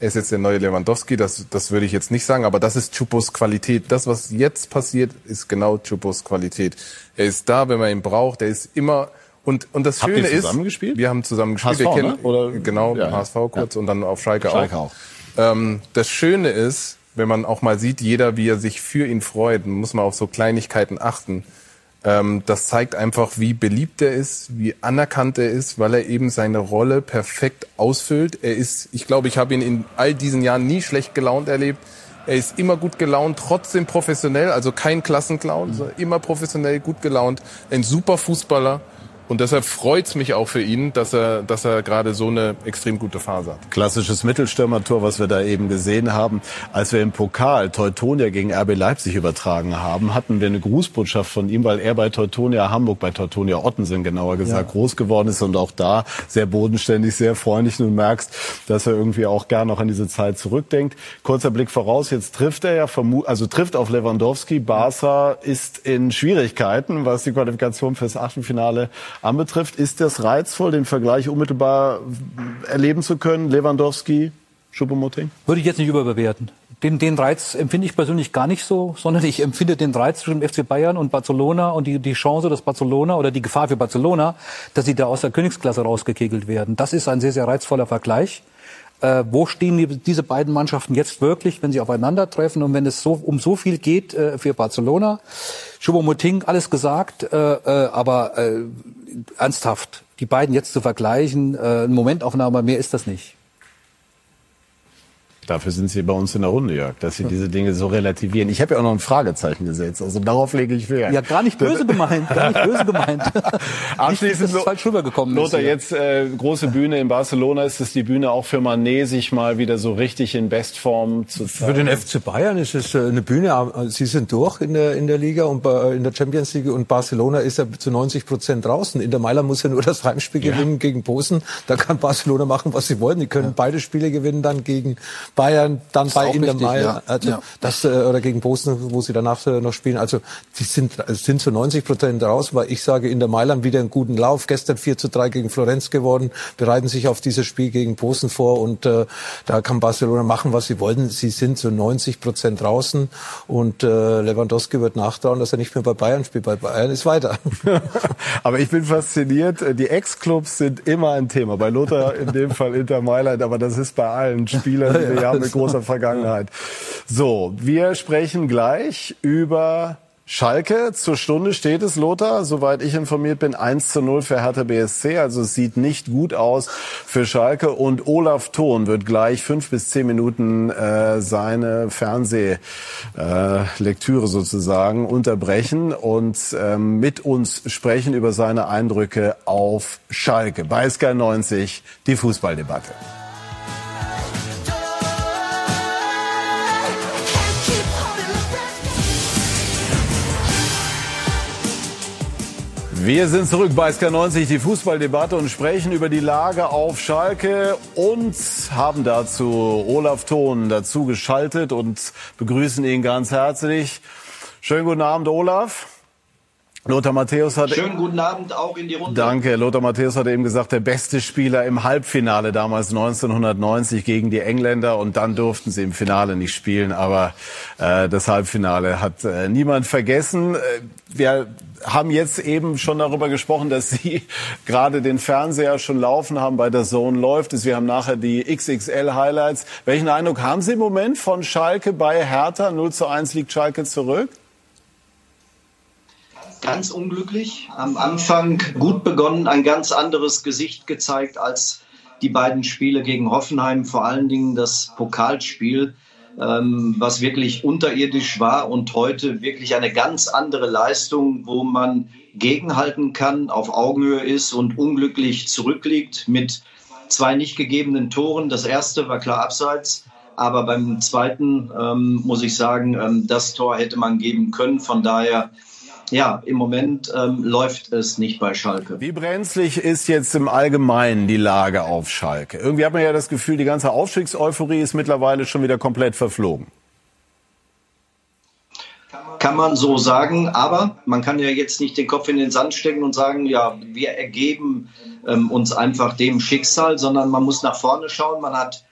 er ist jetzt der neue Lewandowski, das, das würde ich jetzt nicht sagen, aber das ist Chupos Qualität. Das, was jetzt passiert, ist genau Chupos Qualität. Er ist da, wenn man ihn braucht, er ist immer und, und das Habt Schöne ihr ist, zusammen gespielt? wir haben zusammen gespielt. HSV, wir kennen, ne? Oder- genau, Ja, HSV kurz ja. und dann auf Schalke, Schalke auch. auch. Ähm, das Schöne ist, wenn man auch mal sieht, jeder, wie er sich für ihn freut, muss man auf so Kleinigkeiten achten. Ähm, das zeigt einfach, wie beliebt er ist, wie anerkannt er ist, weil er eben seine Rolle perfekt ausfüllt. Er ist, ich glaube, ich habe ihn in all diesen Jahren nie schlecht gelaunt erlebt. Er ist immer gut gelaunt, trotzdem professionell, also kein Klassenclown, sondern immer professionell, gut gelaunt. Ein super Fußballer. Und deshalb freut's mich auch für ihn, dass er, dass er gerade so eine extrem gute Phase hat. Klassisches Mittelstürmertor, was wir da eben gesehen haben. Als wir im Pokal Teutonia gegen RB Leipzig übertragen haben, hatten wir eine Grußbotschaft von ihm, weil er bei Teutonia Hamburg, bei Teutonia Ottensen genauer gesagt, ja. groß geworden ist und auch da sehr bodenständig, sehr freundlich. Und du merkst, dass er irgendwie auch gern noch an diese Zeit zurückdenkt. Kurzer Blick voraus, jetzt trifft er ja, also trifft auf Lewandowski. Barca ist in Schwierigkeiten, was die Qualifikation fürs Achtelfinale anbetrifft. Ist das reizvoll, den Vergleich unmittelbar erleben zu können? Lewandowski, Schuppemoting? Würde ich jetzt nicht überbewerten. Den, den Reiz empfinde ich persönlich gar nicht so, sondern ich empfinde den Reiz zwischen FC Bayern und Barcelona und die, die Chance, dass Barcelona oder die Gefahr für Barcelona, dass sie da aus der Königsklasse rausgekegelt werden. Das ist ein sehr, sehr reizvoller Vergleich. Äh, wo stehen die, diese beiden Mannschaften jetzt wirklich, wenn sie aufeinandertreffen und wenn es so um so viel geht äh, für Barcelona? Choupo-Moting, alles gesagt, äh, äh, aber äh, ernsthaft, die beiden jetzt zu vergleichen, äh, Momentaufnahme, mehr ist das nicht. Dafür sind Sie bei uns in der Runde, Jörg, dass Sie diese Dinge so relativieren. Ich habe ja auch noch ein Fragezeichen gesetzt, also darauf lege ich Wert. Ja, gar nicht böse gemeint, gar nicht böse gemeint. Abschließend, ist falsch rübergekommen Lothar, ist, jetzt äh, große Bühne in Barcelona. Ist es die Bühne auch für Mané, sich mal wieder so richtig in Bestform zu zeigen? Für den FC Bayern ist es äh, eine Bühne. Äh, Sie sind durch in der, in der Liga und in der Champions League und Barcelona ist ja zu 90 Prozent draußen. In der Mailand muss ja nur das Heimspiel ja. gewinnen gegen Posen. Da kann Barcelona machen, was sie wollen. Die können ja. beide Spiele gewinnen dann gegen Bayern, dann bei Inter Mailand, ja. also ja. das äh, oder gegen Bosnien, wo sie danach äh, noch spielen. Also die sind sind zu 90 Prozent raus, weil ich sage Inter Mailand wieder einen guten Lauf. Gestern 4 zu 3 gegen Florenz geworden, bereiten sich auf dieses Spiel gegen Bosnien vor und äh, da kann Barcelona machen, was sie wollen. Sie sind zu 90 Prozent draußen und äh, Lewandowski wird nachtrauen, dass er nicht mehr bei Bayern spielt. Bei Bayern ist weiter. aber ich bin fasziniert. Die Ex-Clubs sind immer ein Thema. Bei Lothar in dem Fall Inter Mailand, aber das ist bei allen Spielern, die haben eine große großer Vergangenheit. So, wir sprechen gleich über Schalke. Zur Stunde steht es, Lothar, soweit ich informiert bin, 1 zu 0 für Hertha BSC. Also es sieht nicht gut aus für Schalke. Und Olaf Thon wird gleich fünf bis zehn Minuten äh, seine Fernsehlektüre äh, sozusagen unterbrechen und ähm, mit uns sprechen über seine Eindrücke auf Schalke. Bei Sky 90 die Fußballdebatte. Wir sind zurück bei SK90, die Fußballdebatte und sprechen über die Lage auf Schalke und haben dazu Olaf Thon dazu geschaltet und begrüßen ihn ganz herzlich. Schönen guten Abend, Olaf. Lothar Matthäus hat Schönen guten Abend auch in die Runde. Danke. Lothar Matthäus hat eben gesagt, der beste Spieler im Halbfinale damals 1990 gegen die Engländer und dann durften sie im Finale nicht spielen, aber äh, das Halbfinale hat äh, niemand vergessen. Äh, wir haben jetzt eben schon darüber gesprochen, dass Sie gerade den Fernseher schon laufen haben, bei der Zone läuft es. Wir haben nachher die XXL Highlights. Welchen Eindruck haben Sie im Moment von Schalke bei Hertha? 0 zu 1 liegt Schalke zurück ganz unglücklich. Am Anfang gut begonnen, ein ganz anderes Gesicht gezeigt als die beiden Spiele gegen Hoffenheim, vor allen Dingen das Pokalspiel, ähm, was wirklich unterirdisch war und heute wirklich eine ganz andere Leistung, wo man gegenhalten kann, auf Augenhöhe ist und unglücklich zurückliegt mit zwei nicht gegebenen Toren. Das erste war klar abseits. Aber beim zweiten ähm, muss ich sagen, ähm, das Tor hätte man geben können. Von daher ja, im Moment ähm, läuft es nicht bei Schalke. Wie brenzlig ist jetzt im Allgemeinen die Lage auf Schalke? Irgendwie hat man ja das Gefühl, die ganze Aufstiegseuphorie ist mittlerweile schon wieder komplett verflogen. Kann man so sagen, aber man kann ja jetzt nicht den Kopf in den Sand stecken und sagen, ja, wir ergeben ähm, uns einfach dem Schicksal, sondern man muss nach vorne schauen. Man hat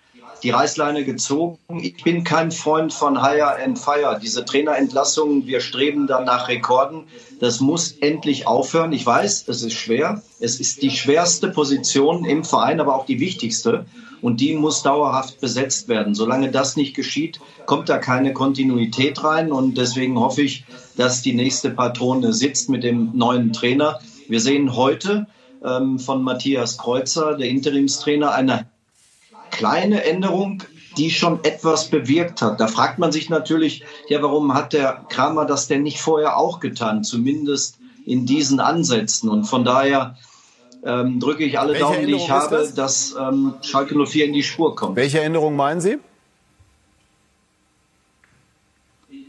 die Reißleine gezogen. Ich bin kein Freund von Hire and Fire. Diese Trainerentlassungen, wir streben dann nach Rekorden. Das muss endlich aufhören. Ich weiß, es ist schwer. Es ist die schwerste Position im Verein, aber auch die wichtigste. Und die muss dauerhaft besetzt werden. Solange das nicht geschieht, kommt da keine Kontinuität rein. Und deswegen hoffe ich, dass die nächste Patrone sitzt mit dem neuen Trainer. Wir sehen heute ähm, von Matthias Kreuzer, der Interimstrainer, eine kleine Änderung. die schon etwas bewirkt hat. Da fragt man sich natürlich, ja, warum hat der Kramer das denn nicht vorher auch getan? Zumindest in diesen Ansätzen. Und von daher ähm, drücke ich alle Welche Daumen, die ich habe, das? dass ähm, Schalke 04 in die Spur kommt. Welche Änderung meinen Sie?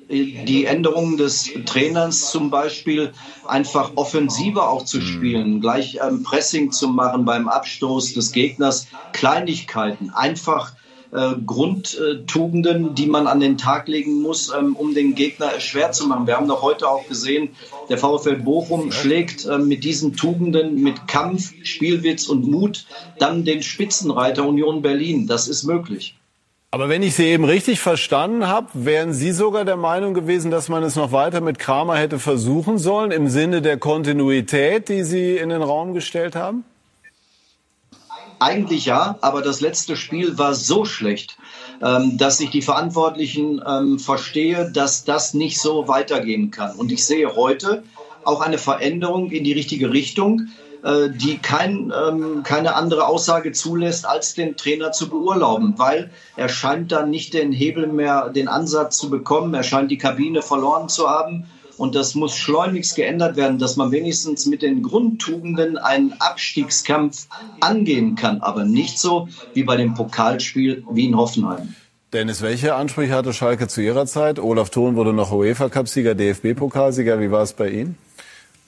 Die Änderungen des Trainers zum Beispiel einfach offensiver auch zu spielen, gleich ähm, Pressing zu machen beim Abstoß des Gegners, Kleinigkeiten, einfach äh, Grundtugenden, die man an den Tag legen muss, ähm, um den Gegner es schwer zu machen. Wir haben doch heute auch gesehen, der VfL Bochum schlägt äh, mit diesen Tugenden, mit Kampf, Spielwitz und Mut dann den Spitzenreiter Union Berlin. Das ist möglich. Aber wenn ich Sie eben richtig verstanden habe, wären Sie sogar der Meinung gewesen, dass man es noch weiter mit Kramer hätte versuchen sollen, im Sinne der Kontinuität, die Sie in den Raum gestellt haben? Eigentlich ja, aber das letzte Spiel war so schlecht, ähm, dass ich die Verantwortlichen ähm, verstehe, dass das nicht so weitergehen kann. Und ich sehe heute auch eine Veränderung in die richtige Richtung, äh, die kein, ähm, keine andere Aussage zulässt, als den Trainer zu beurlauben, weil er scheint dann nicht den Hebel mehr, den Ansatz zu bekommen, er scheint die Kabine verloren zu haben. Und das muss schleunigst geändert werden, dass man wenigstens mit den Grundtugenden einen Abstiegskampf angehen kann, aber nicht so wie bei dem Pokalspiel Wien-Hoffenheim. Dennis, welche Ansprüche hatte Schalke zu Ihrer Zeit? Olaf Thon wurde noch UEFA-Cup-Sieger, DFB-Pokalsieger. Wie war es bei Ihnen?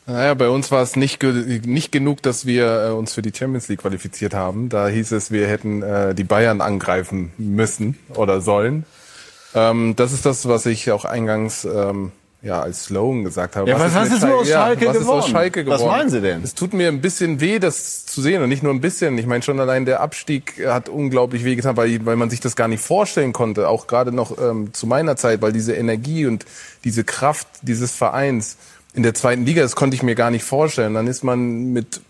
Naja, bei uns war es nicht, nicht genug, dass wir äh, uns für die Champions League qualifiziert haben. Da hieß es, wir hätten äh, die Bayern angreifen müssen oder sollen. Ähm, das ist das, was ich auch eingangs ähm, ja als Slogan gesagt habe. Ja, was, was ist, mit nur aus ja, was? Ist aus Schalke geworden? Was meinen Sie denn? Es tut mir ein bisschen weh, das zu sehen und nicht nur ein bisschen. Ich meine schon allein der Abstieg hat unglaublich weh getan, weil, weil man sich das gar nicht vorstellen konnte, auch gerade noch ähm, zu meiner Zeit, weil diese Energie und diese Kraft dieses Vereins in der zweiten Liga, das konnte ich mir gar nicht vorstellen. Dann ist man mit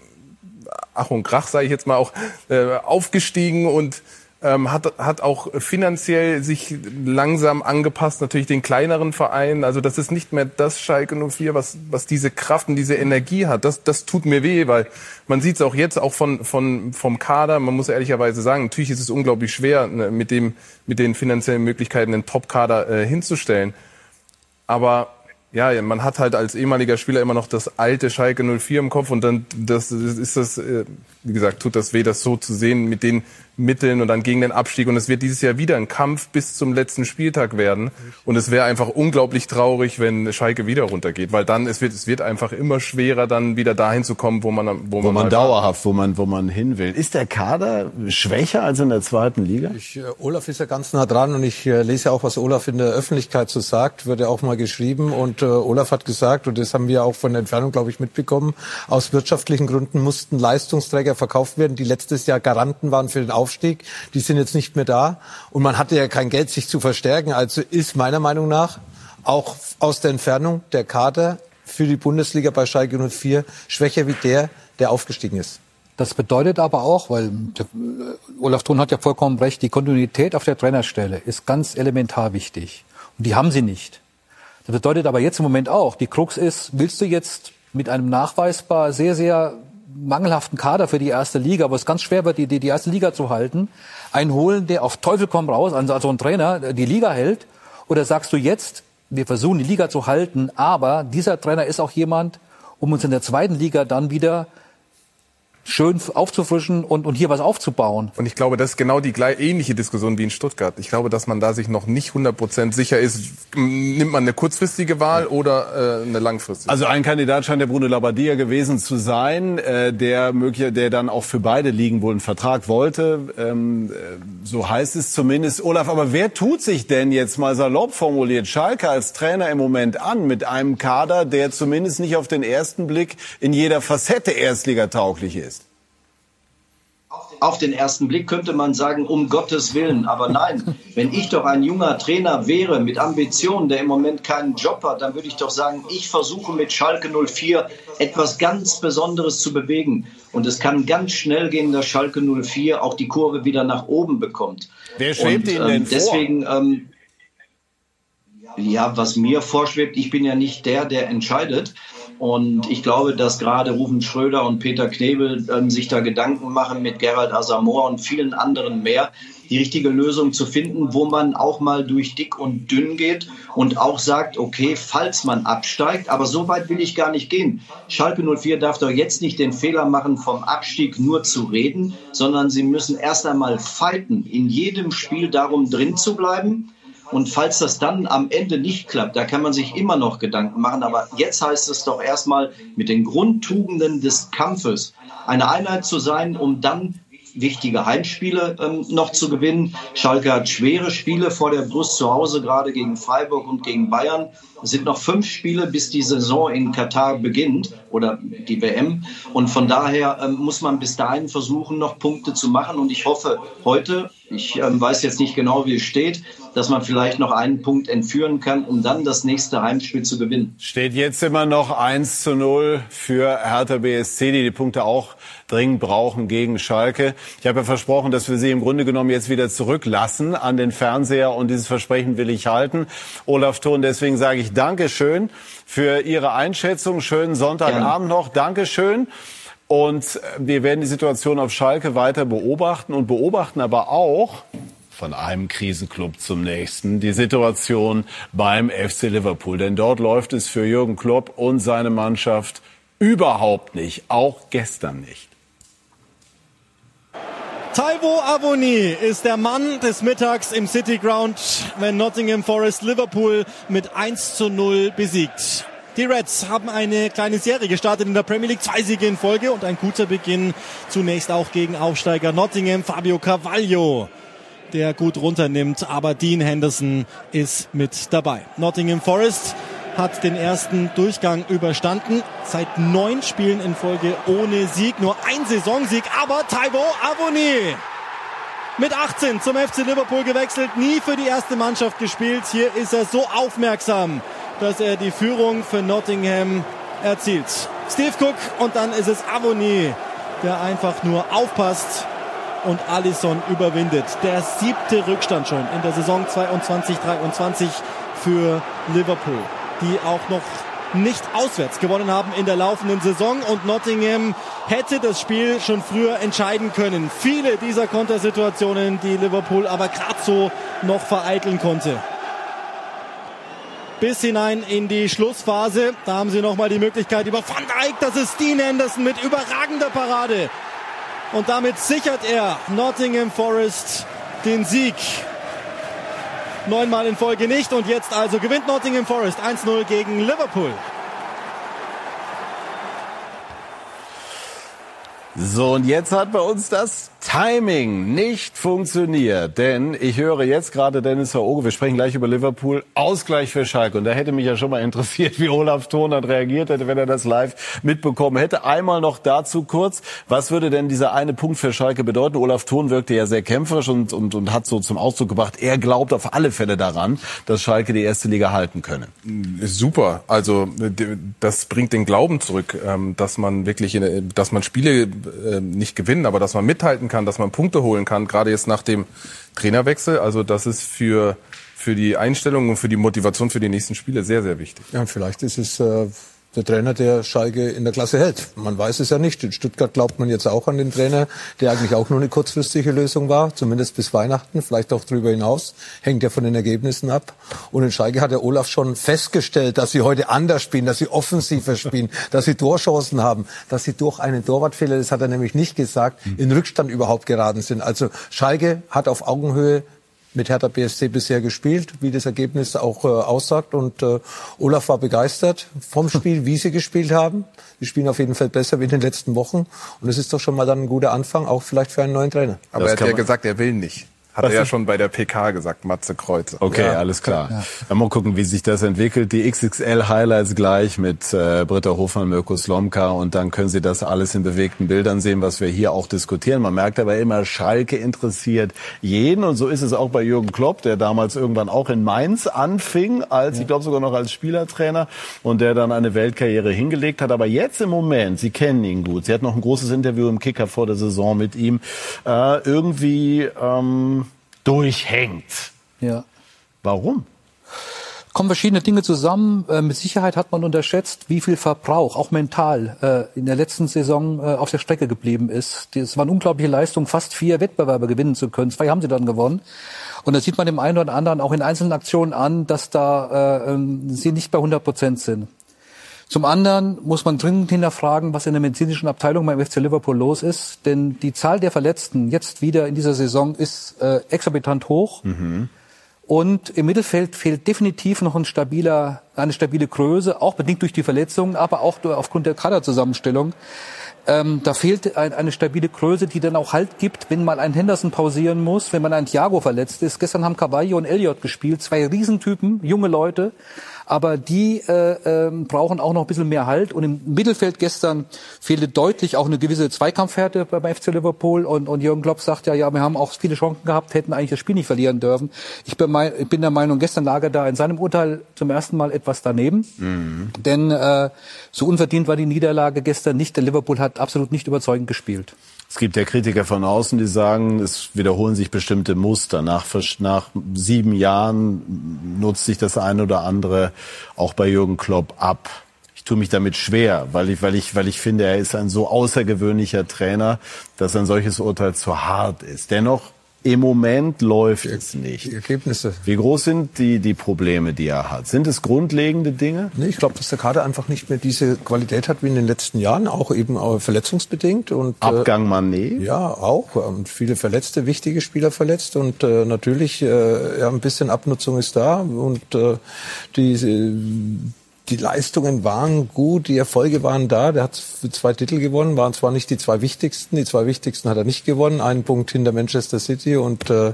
Ach und Krach, sage ich jetzt mal, auch äh, aufgestiegen und ähm, hat, hat auch finanziell sich langsam angepasst, natürlich den kleineren Vereinen. Also das ist nicht mehr das Schalke 04, was, was diese Kraft und diese Energie hat. Das, das tut mir weh, weil man sieht es auch jetzt auch von, von, vom Kader. Man muss ehrlicherweise sagen, natürlich ist es unglaublich schwer, ne, mit, dem, mit den finanziellen Möglichkeiten einen Top-Kader äh, hinzustellen. Aber ja, man hat halt als ehemaliger Spieler immer noch das alte Schalke 04 im Kopf und dann das ist das, äh, wie gesagt, tut das weh, das so zu sehen mit den Mitteln und dann gegen den Abstieg. Und es wird dieses Jahr wieder ein Kampf bis zum letzten Spieltag werden. Und es wäre einfach unglaublich traurig, wenn Schalke wieder runtergeht, weil dann es wird es wird einfach immer schwerer, dann wieder dahin zu kommen, wo man wo, Wo man, man halt- dauerhaft, wo man, wo man hin will. Ist der Kader schwächer als in der zweiten Liga? Ich, äh, Olaf ist ja ganz nah dran und ich äh, lese ja auch, was Olaf in der Öffentlichkeit so sagt, wird ja auch mal geschrieben und äh, Olaf hat gesagt, und das haben wir auch von der Entfernung, glaube ich, mitbekommen, aus wirtschaftlichen Gründen mussten Leistungsträger verkauft werden, die letztes Jahr Garanten waren für den Aufstieg. Die sind jetzt nicht mehr da und man hatte ja kein Geld, sich zu verstärken. Also ist meiner Meinung nach auch aus der Entfernung der Kader für die Bundesliga bei Schalke 04 schwächer wie der, der aufgestiegen ist. Das bedeutet aber auch, weil äh, Olaf Thun hat ja vollkommen recht, die Kontinuität auf der Trainerstelle ist ganz elementar wichtig. Und die haben sie nicht. Das bedeutet aber jetzt im Moment auch, die Krux ist, willst du jetzt mit einem nachweisbar sehr, sehr mangelhaften Kader für die erste Liga, wo es ganz schwer wird, die, die, die erste Liga zu halten, einen holen, der auf Teufel komm raus, also also ein Trainer, die Liga hält? Oder sagst du jetzt, wir versuchen die Liga zu halten, aber dieser Trainer ist auch jemand, um uns in der zweiten Liga dann wieder schön aufzufrischen und, und hier was aufzubauen. Und ich glaube, das ist genau die gleich, ähnliche Diskussion wie in Stuttgart. Ich glaube, dass man da sich noch nicht 100% sicher ist, nimmt man eine kurzfristige Wahl oder äh, eine langfristige. Also ein Kandidat scheint der Bruno Labbadia gewesen zu sein, äh, der mögliche, der dann auch für beide Ligen wohl einen Vertrag wollte. Ähm, äh, so heißt es zumindest. Olaf, aber wer tut sich denn jetzt mal salopp formuliert Schalke als Trainer im Moment an mit einem Kader, der zumindest nicht auf den ersten Blick in jeder Facette Erstligatauglich ist? Auf den ersten Blick könnte man sagen, um Gottes Willen. Aber nein, wenn ich doch ein junger Trainer wäre mit Ambitionen, der im Moment keinen Job hat, dann würde ich doch sagen, ich versuche mit Schalke 04 etwas ganz Besonderes zu bewegen. Und es kann ganz schnell gehen, dass Schalke 04 auch die Kurve wieder nach oben bekommt. Wer schwebt Und, Ihnen denn ähm, vor? Deswegen, ähm, ja, was mir vorschwebt, ich bin ja nicht der, der entscheidet. Und ich glaube, dass gerade Rufen Schröder und Peter Knebel ähm, sich da Gedanken machen mit Gerald Asamoah und vielen anderen mehr, die richtige Lösung zu finden, wo man auch mal durch dick und dünn geht und auch sagt, okay, falls man absteigt, aber so weit will ich gar nicht gehen. Schalke 04 darf doch jetzt nicht den Fehler machen, vom Abstieg nur zu reden, sondern sie müssen erst einmal fighten, in jedem Spiel darum drin zu bleiben und falls das dann am Ende nicht klappt, da kann man sich immer noch Gedanken machen. Aber jetzt heißt es doch erstmal mit den Grundtugenden des Kampfes eine Einheit zu sein, um dann wichtige Heimspiele ähm, noch zu gewinnen. Schalke hat schwere Spiele vor der Brust zu Hause, gerade gegen Freiburg und gegen Bayern. Es sind noch fünf Spiele, bis die Saison in Katar beginnt oder die WM. Und von daher ähm, muss man bis dahin versuchen, noch Punkte zu machen. Und ich hoffe heute, ich ähm, weiß jetzt nicht genau, wie es steht, dass man vielleicht noch einen Punkt entführen kann, um dann das nächste Heimspiel zu gewinnen. Steht jetzt immer noch 1 zu 0 für Hertha BSC, die die Punkte auch dringend brauchen gegen Schalke. Ich habe ja versprochen, dass wir sie im Grunde genommen jetzt wieder zurücklassen an den Fernseher und dieses Versprechen will ich halten. Olaf Thon, deswegen sage ich Dankeschön für Ihre Einschätzung. Schönen Sonntagabend noch. Dankeschön. Und wir werden die Situation auf Schalke weiter beobachten und beobachten aber auch, von einem Krisenclub zum nächsten. Die Situation beim FC Liverpool. Denn dort läuft es für Jürgen Klopp und seine Mannschaft überhaupt nicht. Auch gestern nicht. Taiwo Avoni ist der Mann des Mittags im City Ground, wenn Nottingham Forest Liverpool mit 1 zu 0 besiegt. Die Reds haben eine kleine Serie gestartet in der Premier League, zwei Siege in Folge und ein guter Beginn zunächst auch gegen Aufsteiger Nottingham, Fabio Carvalho der gut runternimmt, aber Dean Henderson ist mit dabei. Nottingham Forest hat den ersten Durchgang überstanden. Seit neun Spielen in Folge ohne Sieg, nur ein Saisonsieg, aber Taiwo Avoni mit 18 zum FC Liverpool gewechselt, nie für die erste Mannschaft gespielt. Hier ist er so aufmerksam, dass er die Führung für Nottingham erzielt. Steve Cook und dann ist es Avoni, der einfach nur aufpasst und Alisson überwindet. Der siebte Rückstand schon in der Saison 22-23 für Liverpool die auch noch nicht auswärts gewonnen haben in der laufenden Saison und Nottingham hätte das Spiel schon früher entscheiden können. Viele dieser Kontersituationen, die Liverpool aber gerade so noch vereiteln konnte. Bis hinein in die Schlussphase. Da haben sie nochmal die Möglichkeit über Van Dijk. Das ist Dean Anderson mit überragender Parade. Und damit sichert er Nottingham Forest den Sieg neunmal in Folge nicht. Und jetzt also gewinnt Nottingham Forest 1-0 gegen Liverpool. So, und jetzt hat bei uns das Timing nicht funktioniert. Denn ich höre jetzt gerade Dennis Oge, wir sprechen gleich über Liverpool, Ausgleich für Schalke. Und da hätte mich ja schon mal interessiert, wie Olaf Thon dann reagiert hätte, wenn er das live mitbekommen hätte. Einmal noch dazu kurz, was würde denn dieser eine Punkt für Schalke bedeuten? Olaf Thon wirkte ja sehr kämpferisch und, und, und hat so zum Ausdruck gebracht, er glaubt auf alle Fälle daran, dass Schalke die erste Liga halten könne. Super. Also das bringt den Glauben zurück, ähm, dass man wirklich, dass man Spiele äh, nicht gewinnen, aber dass man mithalten kann, dass man Punkte holen kann, gerade jetzt nach dem Trainerwechsel. Also das ist für für die Einstellung und für die Motivation für die nächsten Spiele sehr, sehr wichtig. Ja, vielleicht ist es äh, der Trainer, der Schalke in der Klasse hält. Man weiß es ja nicht. In Stuttgart glaubt man jetzt auch an den Trainer, der eigentlich auch nur eine kurzfristige Lösung war, zumindest bis Weihnachten, vielleicht auch darüber hinaus. Hängt ja von den Ergebnissen ab. Und in Schalke hat der Olaf schon festgestellt, dass sie heute anders spielen, dass sie offensiver spielen, dass sie Torchancen haben, dass sie durch einen Torwartfehler, das hat er nämlich nicht gesagt, in Rückstand überhaupt geraten sind. Also Schalke hat auf Augenhöhe mit Hertha BSC bisher gespielt, wie das Ergebnis auch äh, aussagt. Und äh, Olaf war begeistert vom Spiel, wie sie gespielt haben. Die spielen auf jeden Fall besser wie in den letzten Wochen. Und es ist doch schon mal dann ein guter Anfang, auch vielleicht für einen neuen Trainer. Aber das er hat ja gesagt, er will nicht. Hat er ja schon bei der PK gesagt, Matze Kreuzer. Okay, ja. alles klar. Ja. Mal gucken, wie sich das entwickelt. Die XXL-Highlights gleich mit äh, Britta Hofmann, Mirko Slomka und dann können Sie das alles in bewegten Bildern sehen, was wir hier auch diskutieren. Man merkt aber immer, Schalke interessiert jeden und so ist es auch bei Jürgen Klopp, der damals irgendwann auch in Mainz anfing, als ja. ich glaube sogar noch als Spielertrainer und der dann eine Weltkarriere hingelegt hat. Aber jetzt im Moment, Sie kennen ihn gut, Sie hatten noch ein großes Interview im Kicker vor der Saison mit ihm, äh, irgendwie... Ähm, durchhängt. Ja. Warum? kommen verschiedene Dinge zusammen. Äh, mit Sicherheit hat man unterschätzt, wie viel Verbrauch, auch mental, äh, in der letzten Saison äh, auf der Strecke geblieben ist. Es war eine unglaubliche Leistung, fast vier Wettbewerbe gewinnen zu können. Zwei haben sie dann gewonnen. Und da sieht man dem einen oder anderen auch in einzelnen Aktionen an, dass da äh, ähm, sie nicht bei 100 Prozent sind. Zum anderen muss man dringend hinterfragen, was in der medizinischen Abteilung beim FC Liverpool los ist. Denn die Zahl der Verletzten jetzt wieder in dieser Saison ist äh, exorbitant hoch. Mhm. Und im Mittelfeld fehlt definitiv noch ein stabiler, eine stabile Größe, auch bedingt durch die Verletzungen, aber auch aufgrund der Kaderzusammenstellung. Ähm, da fehlt ein, eine stabile Größe, die dann auch Halt gibt, wenn mal ein Henderson pausieren muss, wenn man ein Thiago verletzt ist. Gestern haben Cavallo und Elliott gespielt, zwei Riesentypen, junge Leute, aber die äh, äh, brauchen auch noch ein bisschen mehr Halt. Und im Mittelfeld gestern fehlte deutlich auch eine gewisse Zweikampfhärte beim FC Liverpool. Und, und Jürgen Klopp sagt ja, ja, wir haben auch viele Chancen gehabt, hätten eigentlich das Spiel nicht verlieren dürfen. Ich bin, mein, ich bin der Meinung, gestern lag er da in seinem Urteil zum ersten Mal etwas daneben. Mhm. Denn äh, so unverdient war die Niederlage gestern nicht. Der Liverpool hat absolut nicht überzeugend gespielt. Es gibt ja Kritiker von außen, die sagen, es wiederholen sich bestimmte Muster. Nach, nach sieben Jahren nutzt sich das eine oder andere auch bei Jürgen Klopp ab. Ich tue mich damit schwer, weil ich, weil ich, weil ich finde, er ist ein so außergewöhnlicher Trainer, dass ein solches Urteil zu hart ist. Dennoch im Moment läuft es nicht. Die Ergebnisse. Wie groß sind die, die Probleme, die er hat? Sind es grundlegende Dinge? Nee, ich glaube, dass der Kader einfach nicht mehr diese Qualität hat wie in den letzten Jahren, auch eben verletzungsbedingt. Und, äh, Abgang Manet? Ja, auch. Und viele Verletzte, wichtige Spieler verletzt. Und äh, natürlich, äh, ja, ein bisschen Abnutzung ist da. Und äh, die, die Leistungen waren gut, die Erfolge waren da. Der hat zwei Titel gewonnen, waren zwar nicht die zwei wichtigsten. Die zwei wichtigsten hat er nicht gewonnen. Einen Punkt hinter Manchester City und, äh,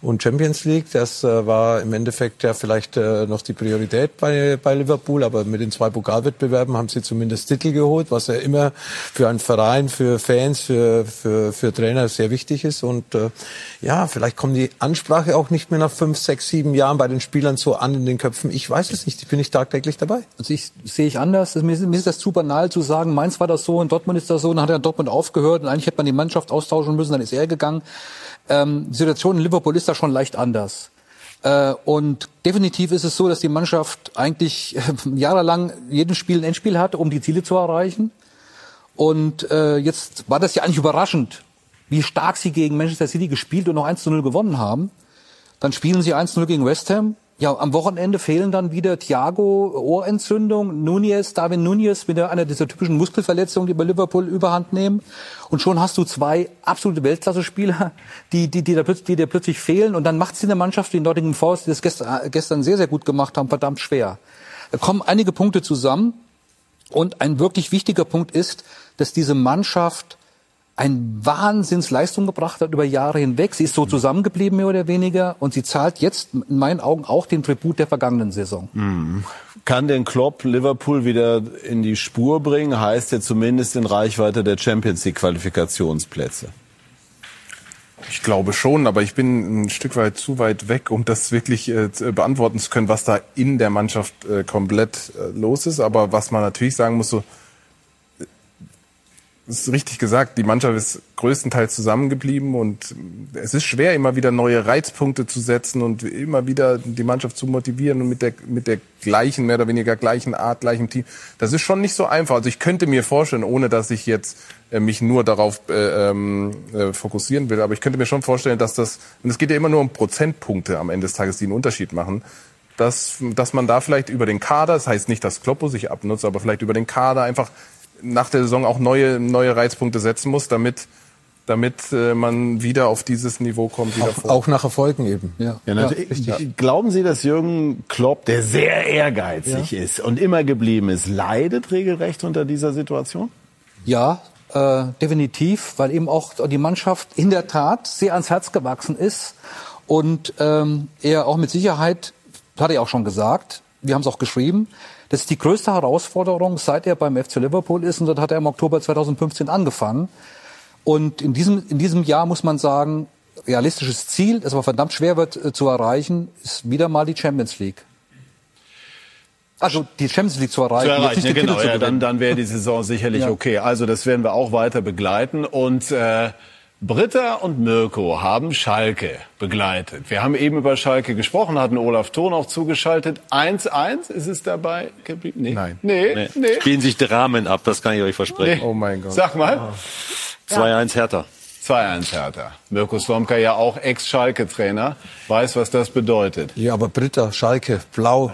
und Champions League. Das äh, war im Endeffekt ja vielleicht äh, noch die Priorität bei, bei Liverpool. Aber mit den zwei Pokalwettbewerben haben sie zumindest Titel geholt, was ja immer für einen Verein, für Fans, für, für, für Trainer sehr wichtig ist. Und äh, ja, vielleicht kommt die Ansprache auch nicht mehr nach fünf, sechs, sieben Jahren bei den Spielern so an in den Köpfen. Ich weiß es nicht. Ich bin nicht tagtäglich dabei. Also ich sehe ich anders. Mir ist, mir ist das zu banal zu sagen, Mainz war das so, in Dortmund ist das so, dann hat er Dortmund aufgehört und eigentlich hätte man die Mannschaft austauschen müssen, dann ist er gegangen. Ähm, die Situation in Liverpool ist da schon leicht anders. Äh, und definitiv ist es so, dass die Mannschaft eigentlich äh, jahrelang jeden Spiel ein Endspiel hat, um die Ziele zu erreichen. Und äh, jetzt war das ja eigentlich überraschend, wie stark sie gegen Manchester City gespielt und noch 1 zu 0 gewonnen haben. Dann spielen sie 1 zu 0 gegen West Ham, ja, am Wochenende fehlen dann wieder Thiago, Ohrentzündung, Nunez, Darwin Nunez wieder einer dieser typischen Muskelverletzungen, die bei Liverpool überhand nehmen. Und schon hast du zwei absolute Weltklasse-Spieler, die, die, die, da plötzlich, die dir plötzlich fehlen. Und dann macht es in der Mannschaft, die in Nottingham Forest, die das gestern, gestern sehr, sehr gut gemacht haben, verdammt schwer. Da kommen einige Punkte zusammen. Und ein wirklich wichtiger Punkt ist, dass diese Mannschaft ein Wahnsinnsleistung gebracht hat über Jahre hinweg. Sie ist so zusammengeblieben, mehr oder weniger. Und sie zahlt jetzt in meinen Augen auch den Tribut der vergangenen Saison. Mhm. Kann den Klopp Liverpool wieder in die Spur bringen? Heißt er zumindest in Reichweite der Champions League Qualifikationsplätze? Ich glaube schon, aber ich bin ein Stück weit zu weit weg, um das wirklich äh, beantworten zu können, was da in der Mannschaft äh, komplett äh, los ist. Aber was man natürlich sagen muss, so es ist richtig gesagt, die Mannschaft ist größtenteils zusammengeblieben und es ist schwer, immer wieder neue Reizpunkte zu setzen und immer wieder die Mannschaft zu motivieren und mit der, mit der gleichen, mehr oder weniger gleichen Art, gleichen Team. Das ist schon nicht so einfach. Also ich könnte mir vorstellen, ohne dass ich jetzt äh, mich nur darauf äh, ähm, äh, fokussieren will, aber ich könnte mir schon vorstellen, dass das, und es geht ja immer nur um Prozentpunkte am Ende des Tages, die einen Unterschied machen, dass, dass man da vielleicht über den Kader, das heißt nicht, dass Kloppo sich abnutzt, aber vielleicht über den Kader einfach nach der Saison auch neue, neue Reizpunkte setzen muss, damit damit äh, man wieder auf dieses Niveau kommt. Wieder auch, auch nach Erfolgen eben. Ja. ja. Ja, Glauben Sie, dass Jürgen Klopp, der sehr ehrgeizig ja. ist und immer geblieben ist, leidet regelrecht unter dieser Situation? Ja, äh, definitiv, weil eben auch die Mannschaft in der Tat sehr ans Herz gewachsen ist und ähm, er auch mit Sicherheit, hat er auch schon gesagt, wir haben es auch geschrieben, das ist die größte Herausforderung, seit er beim FC Liverpool ist. Und dort hat er im Oktober 2015 angefangen. Und in diesem, in diesem Jahr muss man sagen, realistisches Ziel, das aber verdammt schwer wird äh, zu erreichen, ist wieder mal die Champions League. Also die Champions League zu erreichen. Zu erreichen ja, genau, ja, dann, dann wäre die Saison sicherlich ja. okay. Also das werden wir auch weiter begleiten. Und äh, Britta und Mirko haben Schalke begleitet. Wir haben eben über Schalke gesprochen, hatten Olaf Thon auch zugeschaltet. 1-1 ist es dabei geblieben? Nee. Nein. Nee, Nee. nee. Spielen sich Dramen ab, das kann ich euch versprechen. Nee. Oh mein Gott. Sag mal. 2-1 Hertha. 2-1 Hertha. Mirko Slomka ja auch Ex-Schalke-Trainer, weiß, was das bedeutet. Ja, aber Britta, Schalke, blau.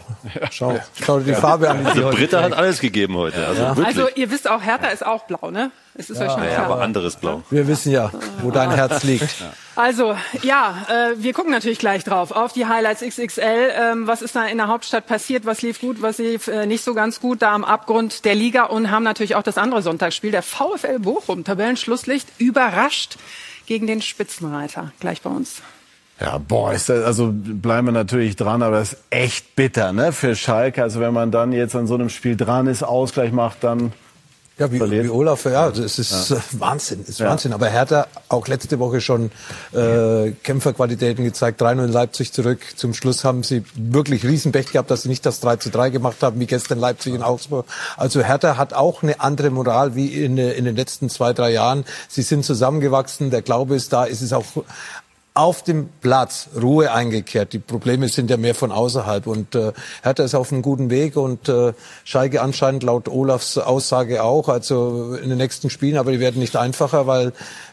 Schau, schau dir die Farbe an. Die Also sie heute Britta hat alles gegeben heute. Also wirklich. Also ihr wisst auch, Hertha ist auch blau, ne? Es ist euch schon ja, klar. aber anderes Blau. Wir wissen ja, wo dein Herz liegt. Also, ja, äh, wir gucken natürlich gleich drauf auf die Highlights XXL. Ähm, was ist da in der Hauptstadt passiert? Was lief gut? Was lief äh, nicht so ganz gut? Da am Abgrund der Liga und haben natürlich auch das andere Sonntagsspiel, der VfL Bochum, Tabellenschlusslicht, überrascht gegen den Spitzenreiter. Gleich bei uns. Ja, boah, ist das, also bleiben wir natürlich dran, aber das ist echt bitter, ne, für Schalke. Also wenn man dann jetzt an so einem Spiel dran ist, Ausgleich macht, dann Ja, wie, wie Olaf, ja, das ist äh, Wahnsinn, ist Ja. Wahnsinn. Aber Hertha auch letzte Woche schon äh, Kämpferqualitäten gezeigt, 3-0 in Leipzig zurück. Zum Schluss haben sie wirklich Riesenpech gehabt, dass sie nicht das 3 zu 3 gemacht haben, wie gestern Leipzig in Augsburg. Also Hertha hat auch eine andere Moral wie in, äh, in den letzten zwei, drei Jahren. Sie sind zusammengewachsen, der Glaube ist da, es ist auch auf dem Platz Ruhe eingekehrt. Die Probleme sind ja mehr von außerhalb und äh, Hertha ist auf einem guten Weg und äh, Schalke anscheinend laut Olafs Aussage auch. Also in den nächsten Spielen, aber die werden nicht einfacher, weil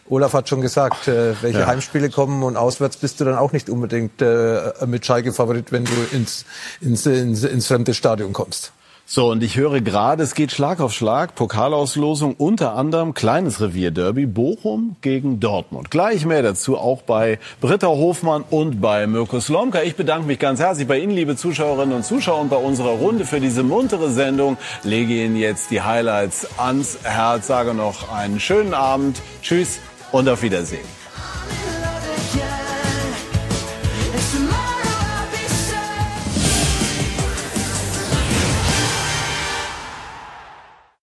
Olaf hat schon gesagt, äh, welche Ja. Heimspiele kommen und auswärts bist du dann auch nicht unbedingt äh, mit Schalke Favorit, wenn du ins, ins, ins, ins fremde Stadion kommst. So, und ich höre gerade, es geht Schlag auf Schlag, Pokalauslosung, unter anderem kleines Revierderby, Bochum gegen Dortmund. Gleich mehr dazu auch bei Britta Hofmann und bei Mirko Slomka. Ich bedanke mich ganz herzlich bei Ihnen, liebe Zuschauerinnen und Zuschauer, und bei unserer Runde für diese muntere Sendung. Lege Ihnen jetzt die Highlights ans Herz, sage noch einen schönen Abend, tschüss und auf Wiedersehen.